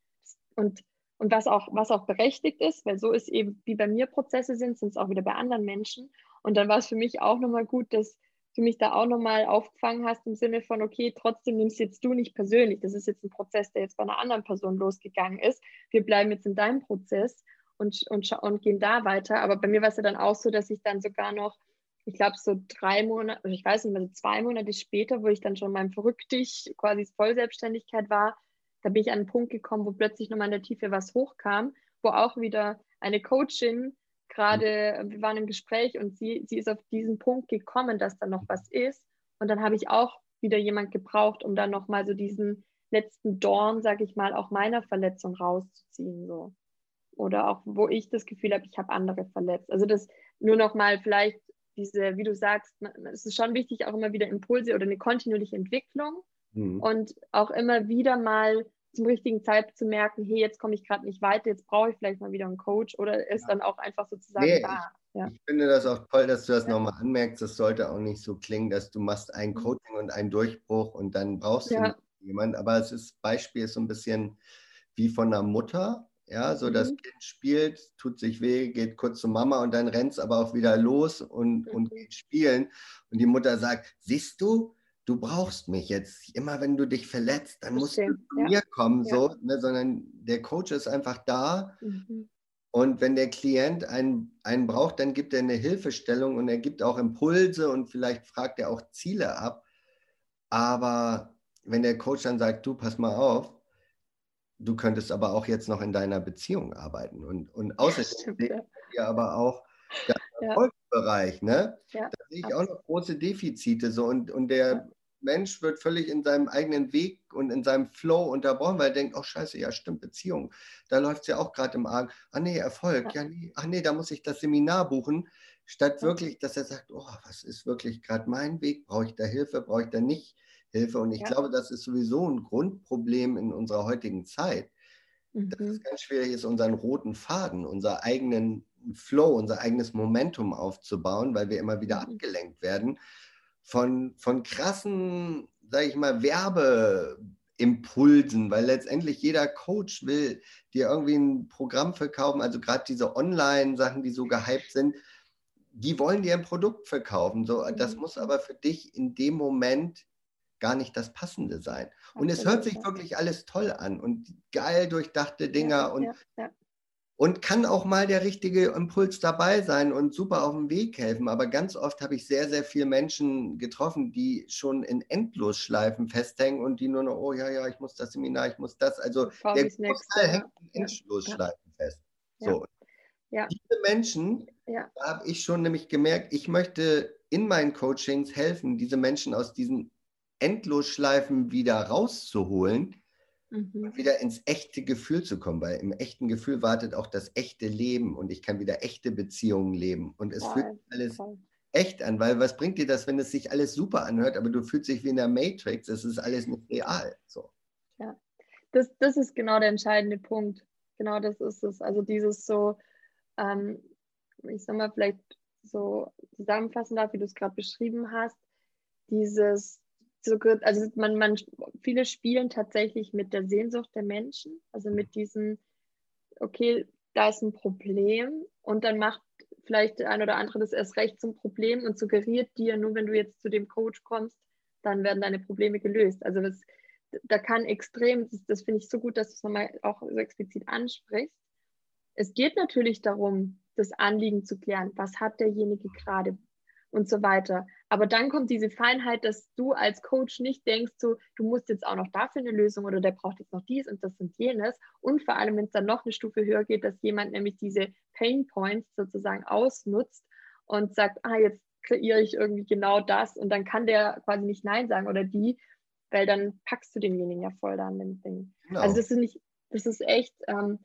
Und, und was auch, was auch berechtigt ist, weil so ist eben, wie bei mir Prozesse sind, sind es auch wieder bei anderen Menschen. Und dann war es für mich auch nochmal gut, dass du mich da auch nochmal aufgefangen hast im Sinne von, okay, trotzdem nimmst jetzt du nicht persönlich. Das ist jetzt ein Prozess, der jetzt bei einer anderen Person losgegangen ist. Wir bleiben jetzt in deinem Prozess und, und, und gehen da weiter. Aber bei mir war es ja dann auch so, dass ich dann sogar noch, ich glaube, so drei Monate, also ich weiß nicht mehr, so zwei Monate später, wo ich dann schon meinem Verrücktig quasi Vollselbstständigkeit war, da bin ich an einen Punkt gekommen, wo plötzlich nochmal in der Tiefe was hochkam, wo auch wieder eine Coachin gerade, wir waren im Gespräch und sie, sie ist auf diesen Punkt gekommen, dass da noch was ist. Und dann habe ich auch wieder jemand gebraucht, um dann nochmal so diesen letzten Dorn, sage ich mal, auch meiner Verletzung rauszuziehen. So. Oder auch, wo ich das Gefühl habe, ich habe andere verletzt. Also das nur nochmal vielleicht diese, wie du sagst, es ist schon wichtig, auch immer wieder Impulse oder eine kontinuierliche Entwicklung mhm. und auch immer wieder mal zum richtigen Zeitpunkt zu merken, hey, jetzt komme ich gerade nicht weiter, jetzt brauche ich vielleicht mal wieder einen Coach oder ist ja. dann auch einfach sozusagen nee, da. Ich, ja. ich, finde das auch toll, dass du das ja. nochmal anmerkst. Das sollte auch nicht so klingen, dass du machst ein mhm. Coaching und einen Durchbruch und dann brauchst du jemanden. Aber es ist Beispiel ist so ein bisschen wie von einer Mutter, ja, so mhm. das Kind spielt, tut sich weh, geht kurz zur Mama und dann rennt es aber auch wieder los und, mhm. und geht spielen. Und die Mutter sagt, siehst du, du brauchst mich jetzt. Immer wenn du dich verletzt, dann musst du zu ja. mir kommen, ja. so, ne, sondern der Coach ist einfach da. Mhm. Und wenn der Klient einen, einen braucht, dann gibt er eine Hilfestellung und er gibt auch Impulse und vielleicht fragt er auch Ziele ab. Aber wenn der Coach dann sagt, du, pass mal auf, du könntest aber auch jetzt noch in deiner Beziehung arbeiten. Und, und außerdem sehe ich aber auch der Erfolgsbereich, ne? Ja. Da sehe ich auch noch große Defizite. So, und, und der Mensch wird völlig in seinem eigenen Weg und in seinem Flow unterbrochen, weil er denkt, oh scheiße, ja stimmt, Beziehung. Da läuft es ja auch gerade im Argen. Ah nee, Erfolg, ja, nee, ach nee, da muss ich das Seminar buchen. Statt wirklich, dass er sagt, oh, was ist wirklich gerade mein Weg? Brauche ich da Hilfe? Brauche ich da nicht Hilfe? Und ich ja. glaube, das ist sowieso ein Grundproblem in unserer heutigen Zeit. Mhm. Dass es ganz schwierig ist, unseren roten Faden, unseren eigenen Flow, unser eigenes Momentum aufzubauen, weil wir immer wieder mhm. abgelenkt werden von, von krassen, sage ich mal, Werbeimpulsen, weil letztendlich jeder Coach will dir irgendwie ein Programm verkaufen, also gerade diese Online-Sachen, die so gehypt sind, die wollen dir ein Produkt verkaufen. So, das mhm. muss aber für dich in dem Moment gar nicht das Passende sein. Und es hört sich wirklich alles toll an und geil durchdachte Dinger ja, und ja, ja und kann auch mal der richtige Impuls dabei sein und super auf dem Weg helfen. Aber ganz oft habe ich sehr, sehr viele Menschen getroffen, die schon in Endlosschleifen festhängen und die nur noch, oh ja, ja, ich muss das Seminar, ich muss das. Also der Großteil hängt in Endlosschleifen ja. fest. So. Ja. Diese Menschen ja. da habe ich schon nämlich gemerkt, ich möchte in meinen Coachings helfen, diese Menschen aus diesen Endlosschleifen wieder rauszuholen, mhm. wieder ins echte Gefühl zu kommen, weil im echten Gefühl wartet auch das echte Leben und ich kann wieder echte Beziehungen leben und es voll, fühlt alles voll. echt an, weil was bringt dir das, wenn es sich alles super anhört, aber du fühlst dich wie in der Matrix, es ist alles nicht real. So. Ja, das, das ist genau der entscheidende Punkt. Genau das ist es. Also dieses so, ähm, ich sag mal, vielleicht so zusammenfassen darf, wie du es gerade beschrieben hast, dieses so, also man, man, viele spielen tatsächlich mit der Sehnsucht der Menschen, also mit diesem, okay, da ist ein Problem und dann macht vielleicht der ein oder andere das erst recht zum Problem und suggeriert dir, nur wenn du jetzt zu dem Coach kommst, dann werden deine Probleme gelöst. Also das, da kann extrem, das, das finde ich so gut, dass du es nochmal auch so explizit ansprichst. Es geht natürlich darum, das Anliegen zu klären. Was hat derjenige gerade? und so weiter. Aber dann kommt diese Feinheit, dass du als Coach nicht denkst, so, du musst jetzt auch noch dafür eine Lösung oder der braucht jetzt noch dies und das und jenes. Und vor allem, wenn es dann noch eine Stufe höher geht, dass jemand nämlich diese Pain Points sozusagen ausnutzt und sagt, ah, jetzt kreiere ich irgendwie genau das und dann kann der quasi nicht Nein sagen oder die, weil dann packst du denjenigen ja voll da an dem Ding. Genau. Also das ist nicht, das ist echt, ähm,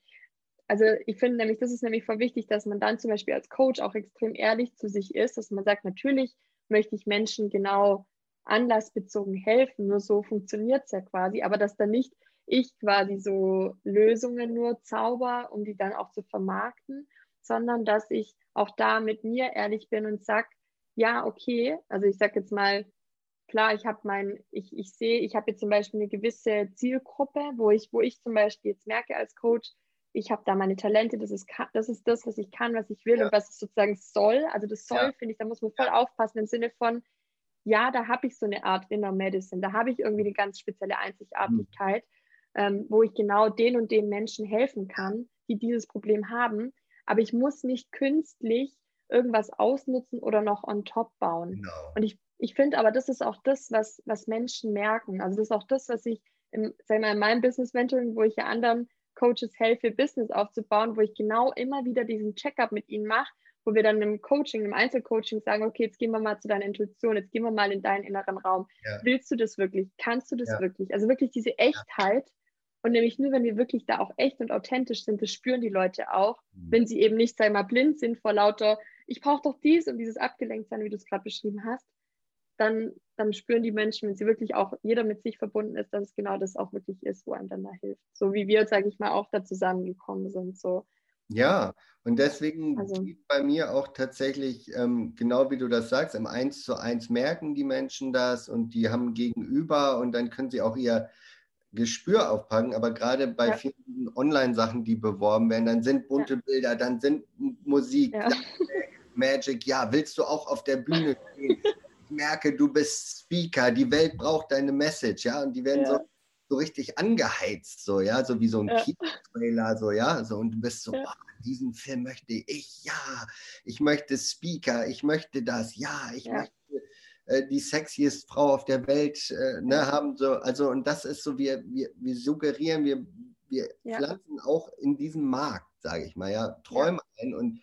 also ich finde nämlich, das ist nämlich voll wichtig, dass man dann zum Beispiel als Coach auch extrem ehrlich zu sich ist, dass man sagt, natürlich möchte ich Menschen genau anlassbezogen helfen, nur so funktioniert es ja quasi, aber dass dann nicht ich quasi so Lösungen nur zauber, um die dann auch zu vermarkten, sondern dass ich auch da mit mir ehrlich bin und sage, ja, okay, also ich sage jetzt mal, klar, ich habe mein, ich, ich sehe, ich habe jetzt zum Beispiel eine gewisse Zielgruppe, wo ich, wo ich zum Beispiel jetzt merke als Coach, ich habe da meine Talente, das ist, das ist das, was ich kann, was ich will ja. und was es sozusagen soll. Also das soll, ja. finde ich, da muss man voll aufpassen im Sinne von, ja, da habe ich so eine Art Inner Medicine, da habe ich irgendwie eine ganz spezielle Einzigartigkeit, mhm. ähm, wo ich genau den und den Menschen helfen kann, die dieses Problem haben. Aber ich muss nicht künstlich irgendwas ausnutzen oder noch on top bauen. Genau. Und ich, ich finde aber, das ist auch das, was, was Menschen merken. Also das ist auch das, was ich im, sag mal, in meinem Business Mentoring, wo ich ja anderen Coaches helfe, Business aufzubauen, wo ich genau immer wieder diesen Checkup mit ihnen mache, wo wir dann im Coaching, im Einzelcoaching sagen, okay, jetzt gehen wir mal zu deiner Intuition, jetzt gehen wir mal in deinen inneren Raum. Ja. Willst du das wirklich? Kannst du das ja. wirklich? Also wirklich diese Echtheit. Und nämlich nur, wenn wir wirklich da auch echt und authentisch sind, das spüren die Leute auch, mhm. wenn sie eben nicht, sei mal, blind sind vor lauter, ich brauche doch dies und dieses Abgelenktsein, wie du es gerade beschrieben hast, dann, dann spüren die Menschen, wenn sie wirklich auch jeder mit sich verbunden ist, dass es genau das auch wirklich ist, wo einem dann da hilft. So wie wir, sage ich mal, auch da zusammengekommen sind. So. Ja, und deswegen also, bei mir auch tatsächlich, ähm, genau wie du das sagst, im Eins zu eins merken die Menschen das und die haben Gegenüber und dann können sie auch ihr Gespür aufpacken. Aber gerade bei ja. vielen Online-Sachen, die beworben werden, dann sind bunte ja. Bilder, dann sind Musik, ja. Magic, ja, willst du auch auf der Bühne stehen? Merke, du bist Speaker, die Welt braucht deine Message, ja, und die werden ja. so, so richtig angeheizt, so, ja, so wie so ein ja. Kino-Trailer, so, ja, so, und du bist so, ja. oh, diesen Film möchte ich, ja, ich möchte Speaker, ich möchte das, ja, ich ja. möchte äh, die sexiest Frau auf der Welt äh, ne, haben, so, also, und das ist so, wir, wir, wir suggerieren, wir, wir pflanzen auch in diesem Markt, sage ich mal, ja, Träume ein und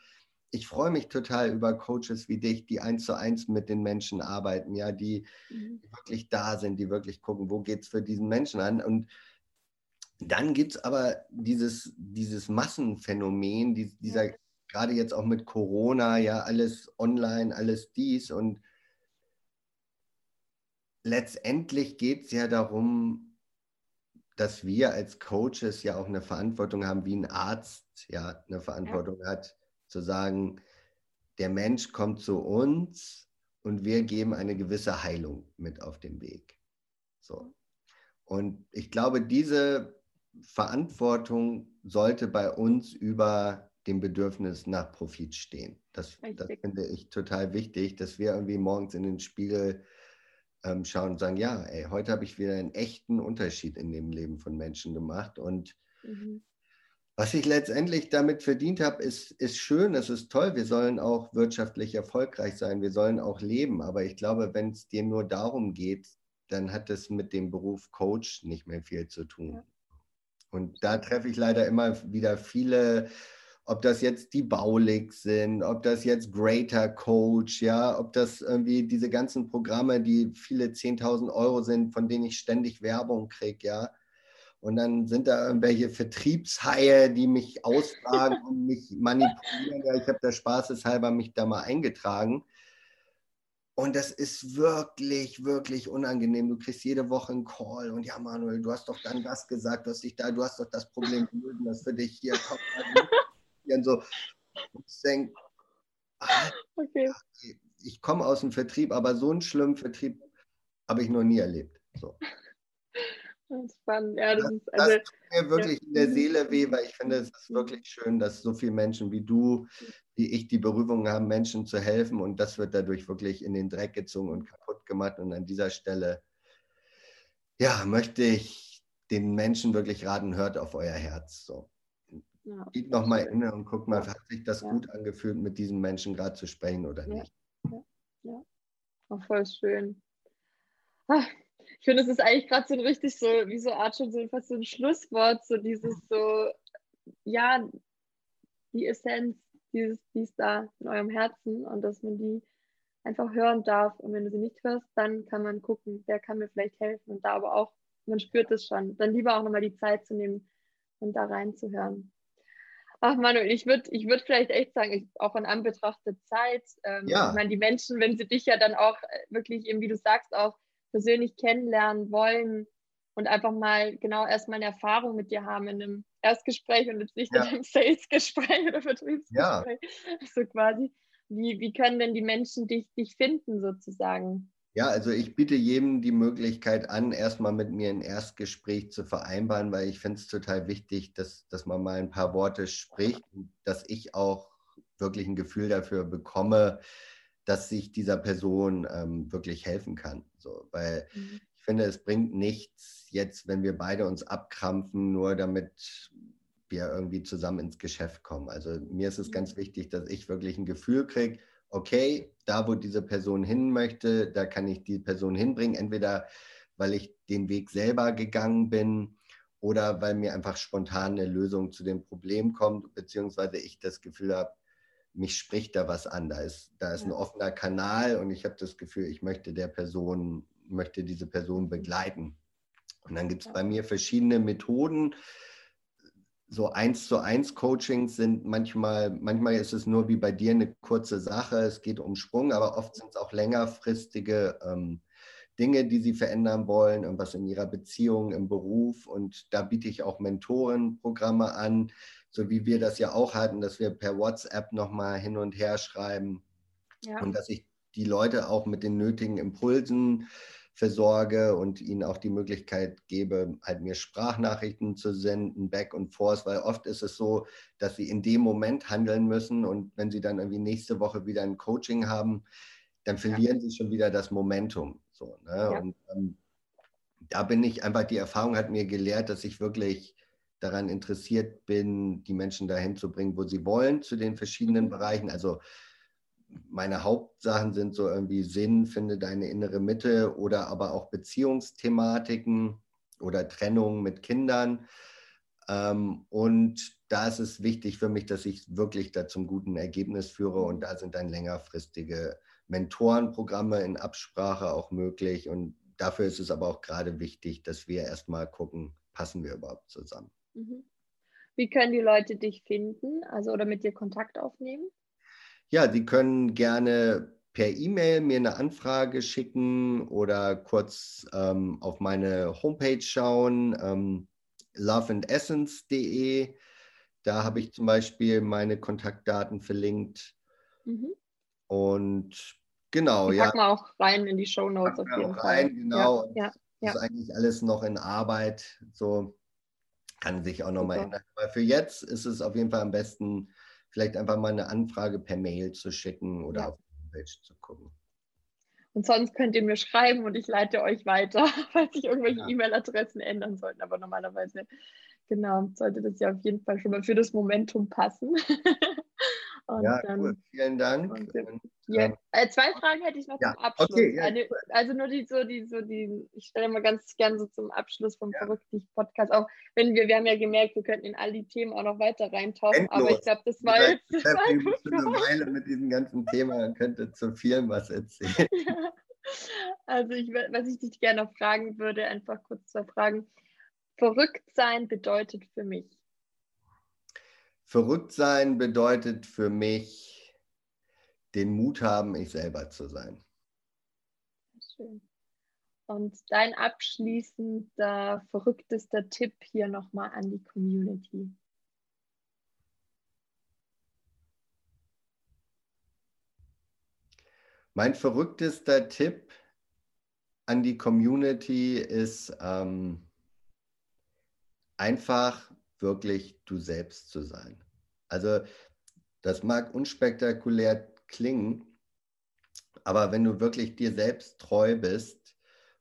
ich freue mich total über Coaches wie dich, die eins zu eins mit den Menschen arbeiten, ja, die, mhm. wirklich da sind, die wirklich gucken, wo geht es für diesen Menschen an. Und dann gibt es aber dieses, dieses Massenphänomen, die, dieser, ja. gerade jetzt auch mit Corona, ja, alles online, alles dies. Und letztendlich geht es ja darum, dass wir als Coaches ja auch eine Verantwortung haben, wie ein Arzt ja eine Verantwortung ja. hat zu sagen, der Mensch kommt zu uns und wir geben eine gewisse Heilung mit auf den Weg. So. Und ich glaube, diese Verantwortung sollte bei uns über dem Bedürfnis nach Profit stehen. Das, das finde ich total wichtig, dass wir irgendwie morgens in den Spiegel ähm, schauen und sagen, ja, ey, heute habe ich wieder einen echten Unterschied in dem Leben von Menschen gemacht. Und mhm. Was ich letztendlich damit verdient habe, ist, ist schön, es ist toll. Wir sollen auch wirtschaftlich erfolgreich sein, wir sollen auch leben. Aber ich glaube, wenn es dir nur darum geht, dann hat es mit dem Beruf Coach nicht mehr viel zu tun. Und da treffe ich leider immer wieder viele ob das jetzt die Baulig sind, ob das jetzt Greater Coach, ja, ob das irgendwie diese ganzen Programme, die viele 10.000 Euro sind, von denen ich ständig Werbung kriege, ja. Und dann sind da irgendwelche Vertriebshaie, die mich ausfragen und mich manipulieren. Ja, ich habe da spaßeshalber mich da mal eingetragen. Und das ist wirklich, wirklich unangenehm. Du kriegst jede Woche einen Call und ja, Manuel, du hast doch dann das gesagt, du hast dich da, du hast doch das Problem gelöst, das für dich hier kommt. Und so. Und ich denke, ah, okay. ich komme aus dem Vertrieb, aber so einen schlimmen Vertrieb habe ich noch nie erlebt. So. Das ist spannend. Ja, das, ist, also, das tut mir wirklich ja. in der Seele weh, weil ich finde, es ist wirklich schön, dass so viele Menschen wie du, wie ich, die Berufung haben, Menschen zu helfen und das wird dadurch wirklich in den Dreck gezogen und kaputt gemacht. Und an dieser Stelle, ja, möchte ich den Menschen wirklich raten, hört auf euer Herz. So. Ja, Geht nochmal inne und guckt mal, hat sich das ja. gut angefühlt, mit diesem Menschen gerade zu sprechen oder nicht. Ja, ja. Auch voll schön. Ach, ich finde, es ist eigentlich gerade so ein richtig so, wie so Art schon so fast so ein Schlusswort, so dieses so, ja, die Essenz, dieses, die ist da in eurem Herzen und dass man die einfach hören darf. Und wenn du sie nicht hörst, dann kann man gucken, wer kann mir vielleicht helfen. Und da aber auch, man spürt es schon, dann lieber auch nochmal die Zeit zu nehmen und da reinzuhören. Ach Manuel, ich würde ich würd vielleicht echt sagen, ich, auch in Anbetracht der Zeit, ähm, ja. ich meine, die Menschen, wenn sie dich ja dann auch äh, wirklich eben, wie du sagst, auch persönlich kennenlernen wollen und einfach mal genau erstmal eine Erfahrung mit dir haben in einem Erstgespräch und jetzt nicht ja. in einem Salesgespräch oder Vertriebsgespräch. Ja. So quasi. Wie, wie können denn die Menschen dich, dich finden sozusagen? Ja, also ich biete jedem die Möglichkeit an, erstmal mit mir ein Erstgespräch zu vereinbaren, weil ich finde es total wichtig, dass, dass man mal ein paar Worte spricht und dass ich auch wirklich ein Gefühl dafür bekomme, dass ich dieser Person ähm, wirklich helfen kann. So, weil mhm. ich finde, es bringt nichts jetzt, wenn wir beide uns abkrampfen, nur damit wir irgendwie zusammen ins Geschäft kommen. Also mir ist es mhm. ganz wichtig, dass ich wirklich ein Gefühl kriege, okay, da wo diese Person hin möchte, da kann ich die Person hinbringen, entweder weil ich den Weg selber gegangen bin oder weil mir einfach spontan eine Lösung zu dem Problem kommt, beziehungsweise ich das Gefühl habe, mich spricht da was an. Da ist, da ist ein offener Kanal und ich habe das Gefühl, ich möchte der Person, möchte diese Person begleiten. Und dann gibt es bei mir verschiedene Methoden. So eins zu eins Coachings sind manchmal, manchmal ist es nur wie bei dir eine kurze Sache, es geht um Sprung, aber oft sind es auch längerfristige ähm, Dinge, die sie verändern wollen, irgendwas in ihrer Beziehung, im Beruf. Und da biete ich auch Mentorenprogramme an, so wie wir das ja auch hatten, dass wir per WhatsApp nochmal hin und her schreiben ja. und dass ich die Leute auch mit den nötigen Impulsen versorge und ihnen auch die Möglichkeit gebe, halt mir Sprachnachrichten zu senden, back und forth, weil oft ist es so, dass sie in dem Moment handeln müssen und wenn sie dann irgendwie nächste Woche wieder ein Coaching haben, dann verlieren ja. sie schon wieder das Momentum. So, ne? ja. Und ähm, da bin ich einfach, die Erfahrung hat mir gelehrt, dass ich wirklich daran interessiert bin, die Menschen dahin zu bringen, wo sie wollen, zu den verschiedenen mhm. Bereichen. Also meine Hauptsachen sind so irgendwie Sinn, finde deine innere Mitte oder aber auch Beziehungsthematiken oder Trennung mit Kindern. Ähm, und da ist es wichtig für mich, dass ich wirklich da zum guten Ergebnis führe und da sind dann längerfristige Mentorenprogramme in Absprache auch möglich und dafür ist es aber auch gerade wichtig, dass wir erstmal gucken, passen wir überhaupt zusammen. Mhm. Wie können die Leute dich finden, also oder mit dir Kontakt aufnehmen? Ja, sie können gerne per E-Mail mir eine Anfrage schicken oder kurz ähm, auf meine Homepage schauen, ähm, loveandessence.de. Da habe ich zum Beispiel meine Kontaktdaten verlinkt. Mhm. Und genau, die ja. Packen wir auch rein in die Show Notes auf jeden Fall. Rein, genau. Ja, ja, das ist eigentlich alles noch in Arbeit. So kann sich auch nochmal ändern. Aber für jetzt ist es auf jeden Fall am besten, vielleicht einfach mal eine Anfrage per Mail zu schicken oder ja. auf die Homepage zu gucken. Und sonst könnt ihr mir schreiben und ich leite euch weiter, falls sich irgendwelche ja. E-Mail-Adressen ändern sollten. Aber normalerweise, genau, sollte das ja auf jeden Fall schon mal für das Momentum passen. Und ja, cool. Vielen Dank. Und, und, ja, ähm, äh, zwei Fragen hätte ich noch ja, zum Abschluss. Okay, ja, Eine, also nur die, so die, so die, ich stelle mal ganz gern so zum Abschluss vom ja. Verrückt-Podcast, auch wenn wir, wir haben ja gemerkt, wir könnten in all die Themen auch noch weiter reintauchen, Endlos. aber ich glaube, das war jetzt. Ich habe eine Weile mit diesem ganzen Thema, könnte zu viel was erzählen. Also ich, was ich dich gerne noch fragen würde, einfach kurz zwei Fragen. Verrückt sein bedeutet für mich. Verrückt sein bedeutet für mich, den Mut haben, ich selber zu sein. Schön. Und dein abschließender, verrücktester Tipp hier nochmal an die Community. Mein verrücktester Tipp an die Community ist ähm, einfach wirklich du selbst zu sein. Also das mag unspektakulär klingen, aber wenn du wirklich dir selbst treu bist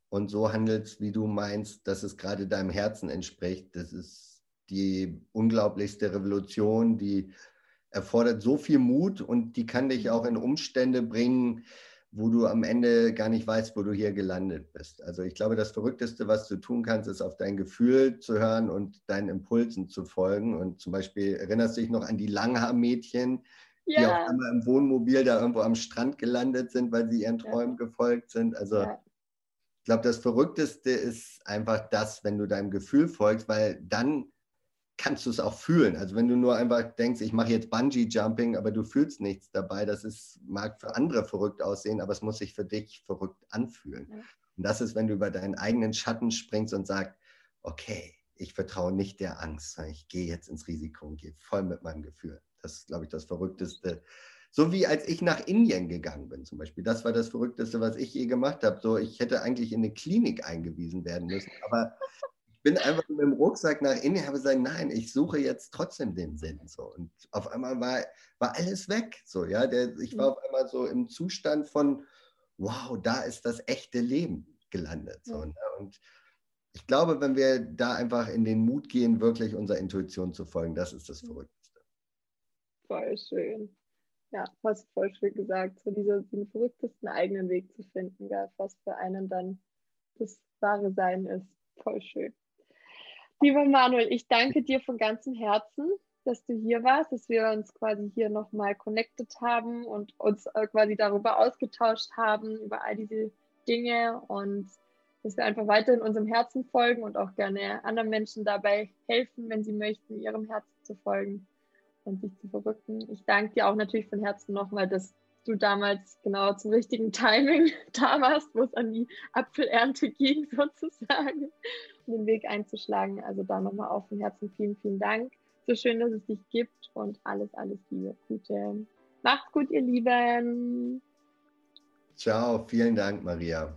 und so handelst, wie du meinst, dass es gerade deinem Herzen entspricht, das ist die unglaublichste Revolution, die erfordert so viel Mut und die kann dich auch in Umstände bringen, wo du am Ende gar nicht weißt, wo du hier gelandet bist. Also ich glaube, das Verrückteste, was du tun kannst, ist auf dein Gefühl zu hören und deinen Impulsen zu folgen. Und zum Beispiel erinnerst du dich noch an die Langhaar-Mädchen, ja. die auf einmal im Wohnmobil da irgendwo am Strand gelandet sind, weil sie ihren Träumen ja. gefolgt sind. Also ja. ich glaube, das Verrückteste ist einfach das, wenn du deinem Gefühl folgst, weil dann kannst du es auch fühlen. Also wenn du nur einfach denkst, ich mache jetzt Bungee-Jumping, aber du fühlst nichts dabei, das ist, mag für andere verrückt aussehen, aber es muss sich für dich verrückt anfühlen. Ja. Und das ist, wenn du über deinen eigenen Schatten springst und sagst, okay, ich vertraue nicht der Angst, ich gehe jetzt ins Risiko und gehe voll mit meinem Gefühl. Das ist, glaube ich, das Verrückteste. So wie als ich nach Indien gegangen bin zum Beispiel. Das war das Verrückteste, was ich je gemacht habe. So, ich hätte eigentlich in eine Klinik eingewiesen werden müssen, aber bin einfach mit dem Rucksack nach Indien, habe gesagt, nein, ich suche jetzt trotzdem den Sinn. So. Und auf einmal war, war alles weg. So, ja? Der, ich war auf einmal so im Zustand von, wow, da ist das echte Leben gelandet. So, ne? Und ich glaube, wenn wir da einfach in den Mut gehen, wirklich unserer Intuition zu folgen, das ist das Verrückteste. Voll schön. Ja, fast voll schön gesagt. So dieser, den verrücktesten eigenen Weg zu finden, ja, was für einen dann das wahre Sein ist. Voll schön. Lieber Manuel, ich danke dir von ganzem Herzen, dass du hier warst, dass wir uns quasi hier nochmal connected haben und uns äh, quasi darüber ausgetauscht haben, über all diese Dinge und dass wir einfach weiter in unserem Herzen folgen und auch gerne anderen Menschen dabei helfen, wenn sie möchten, ihrem Herzen zu folgen und sich zu verrücken. Ich danke dir auch natürlich von Herzen nochmal, dass du damals genau zum richtigen Timing da warst, wo es an die Apfelernte ging, sozusagen, den Weg einzuschlagen. Also da nochmal auf dem Herzen vielen, vielen Dank. So schön, dass es dich gibt und alles, alles Liebe. Gute. Macht's gut, ihr Lieben. Ciao, vielen Dank, Maria.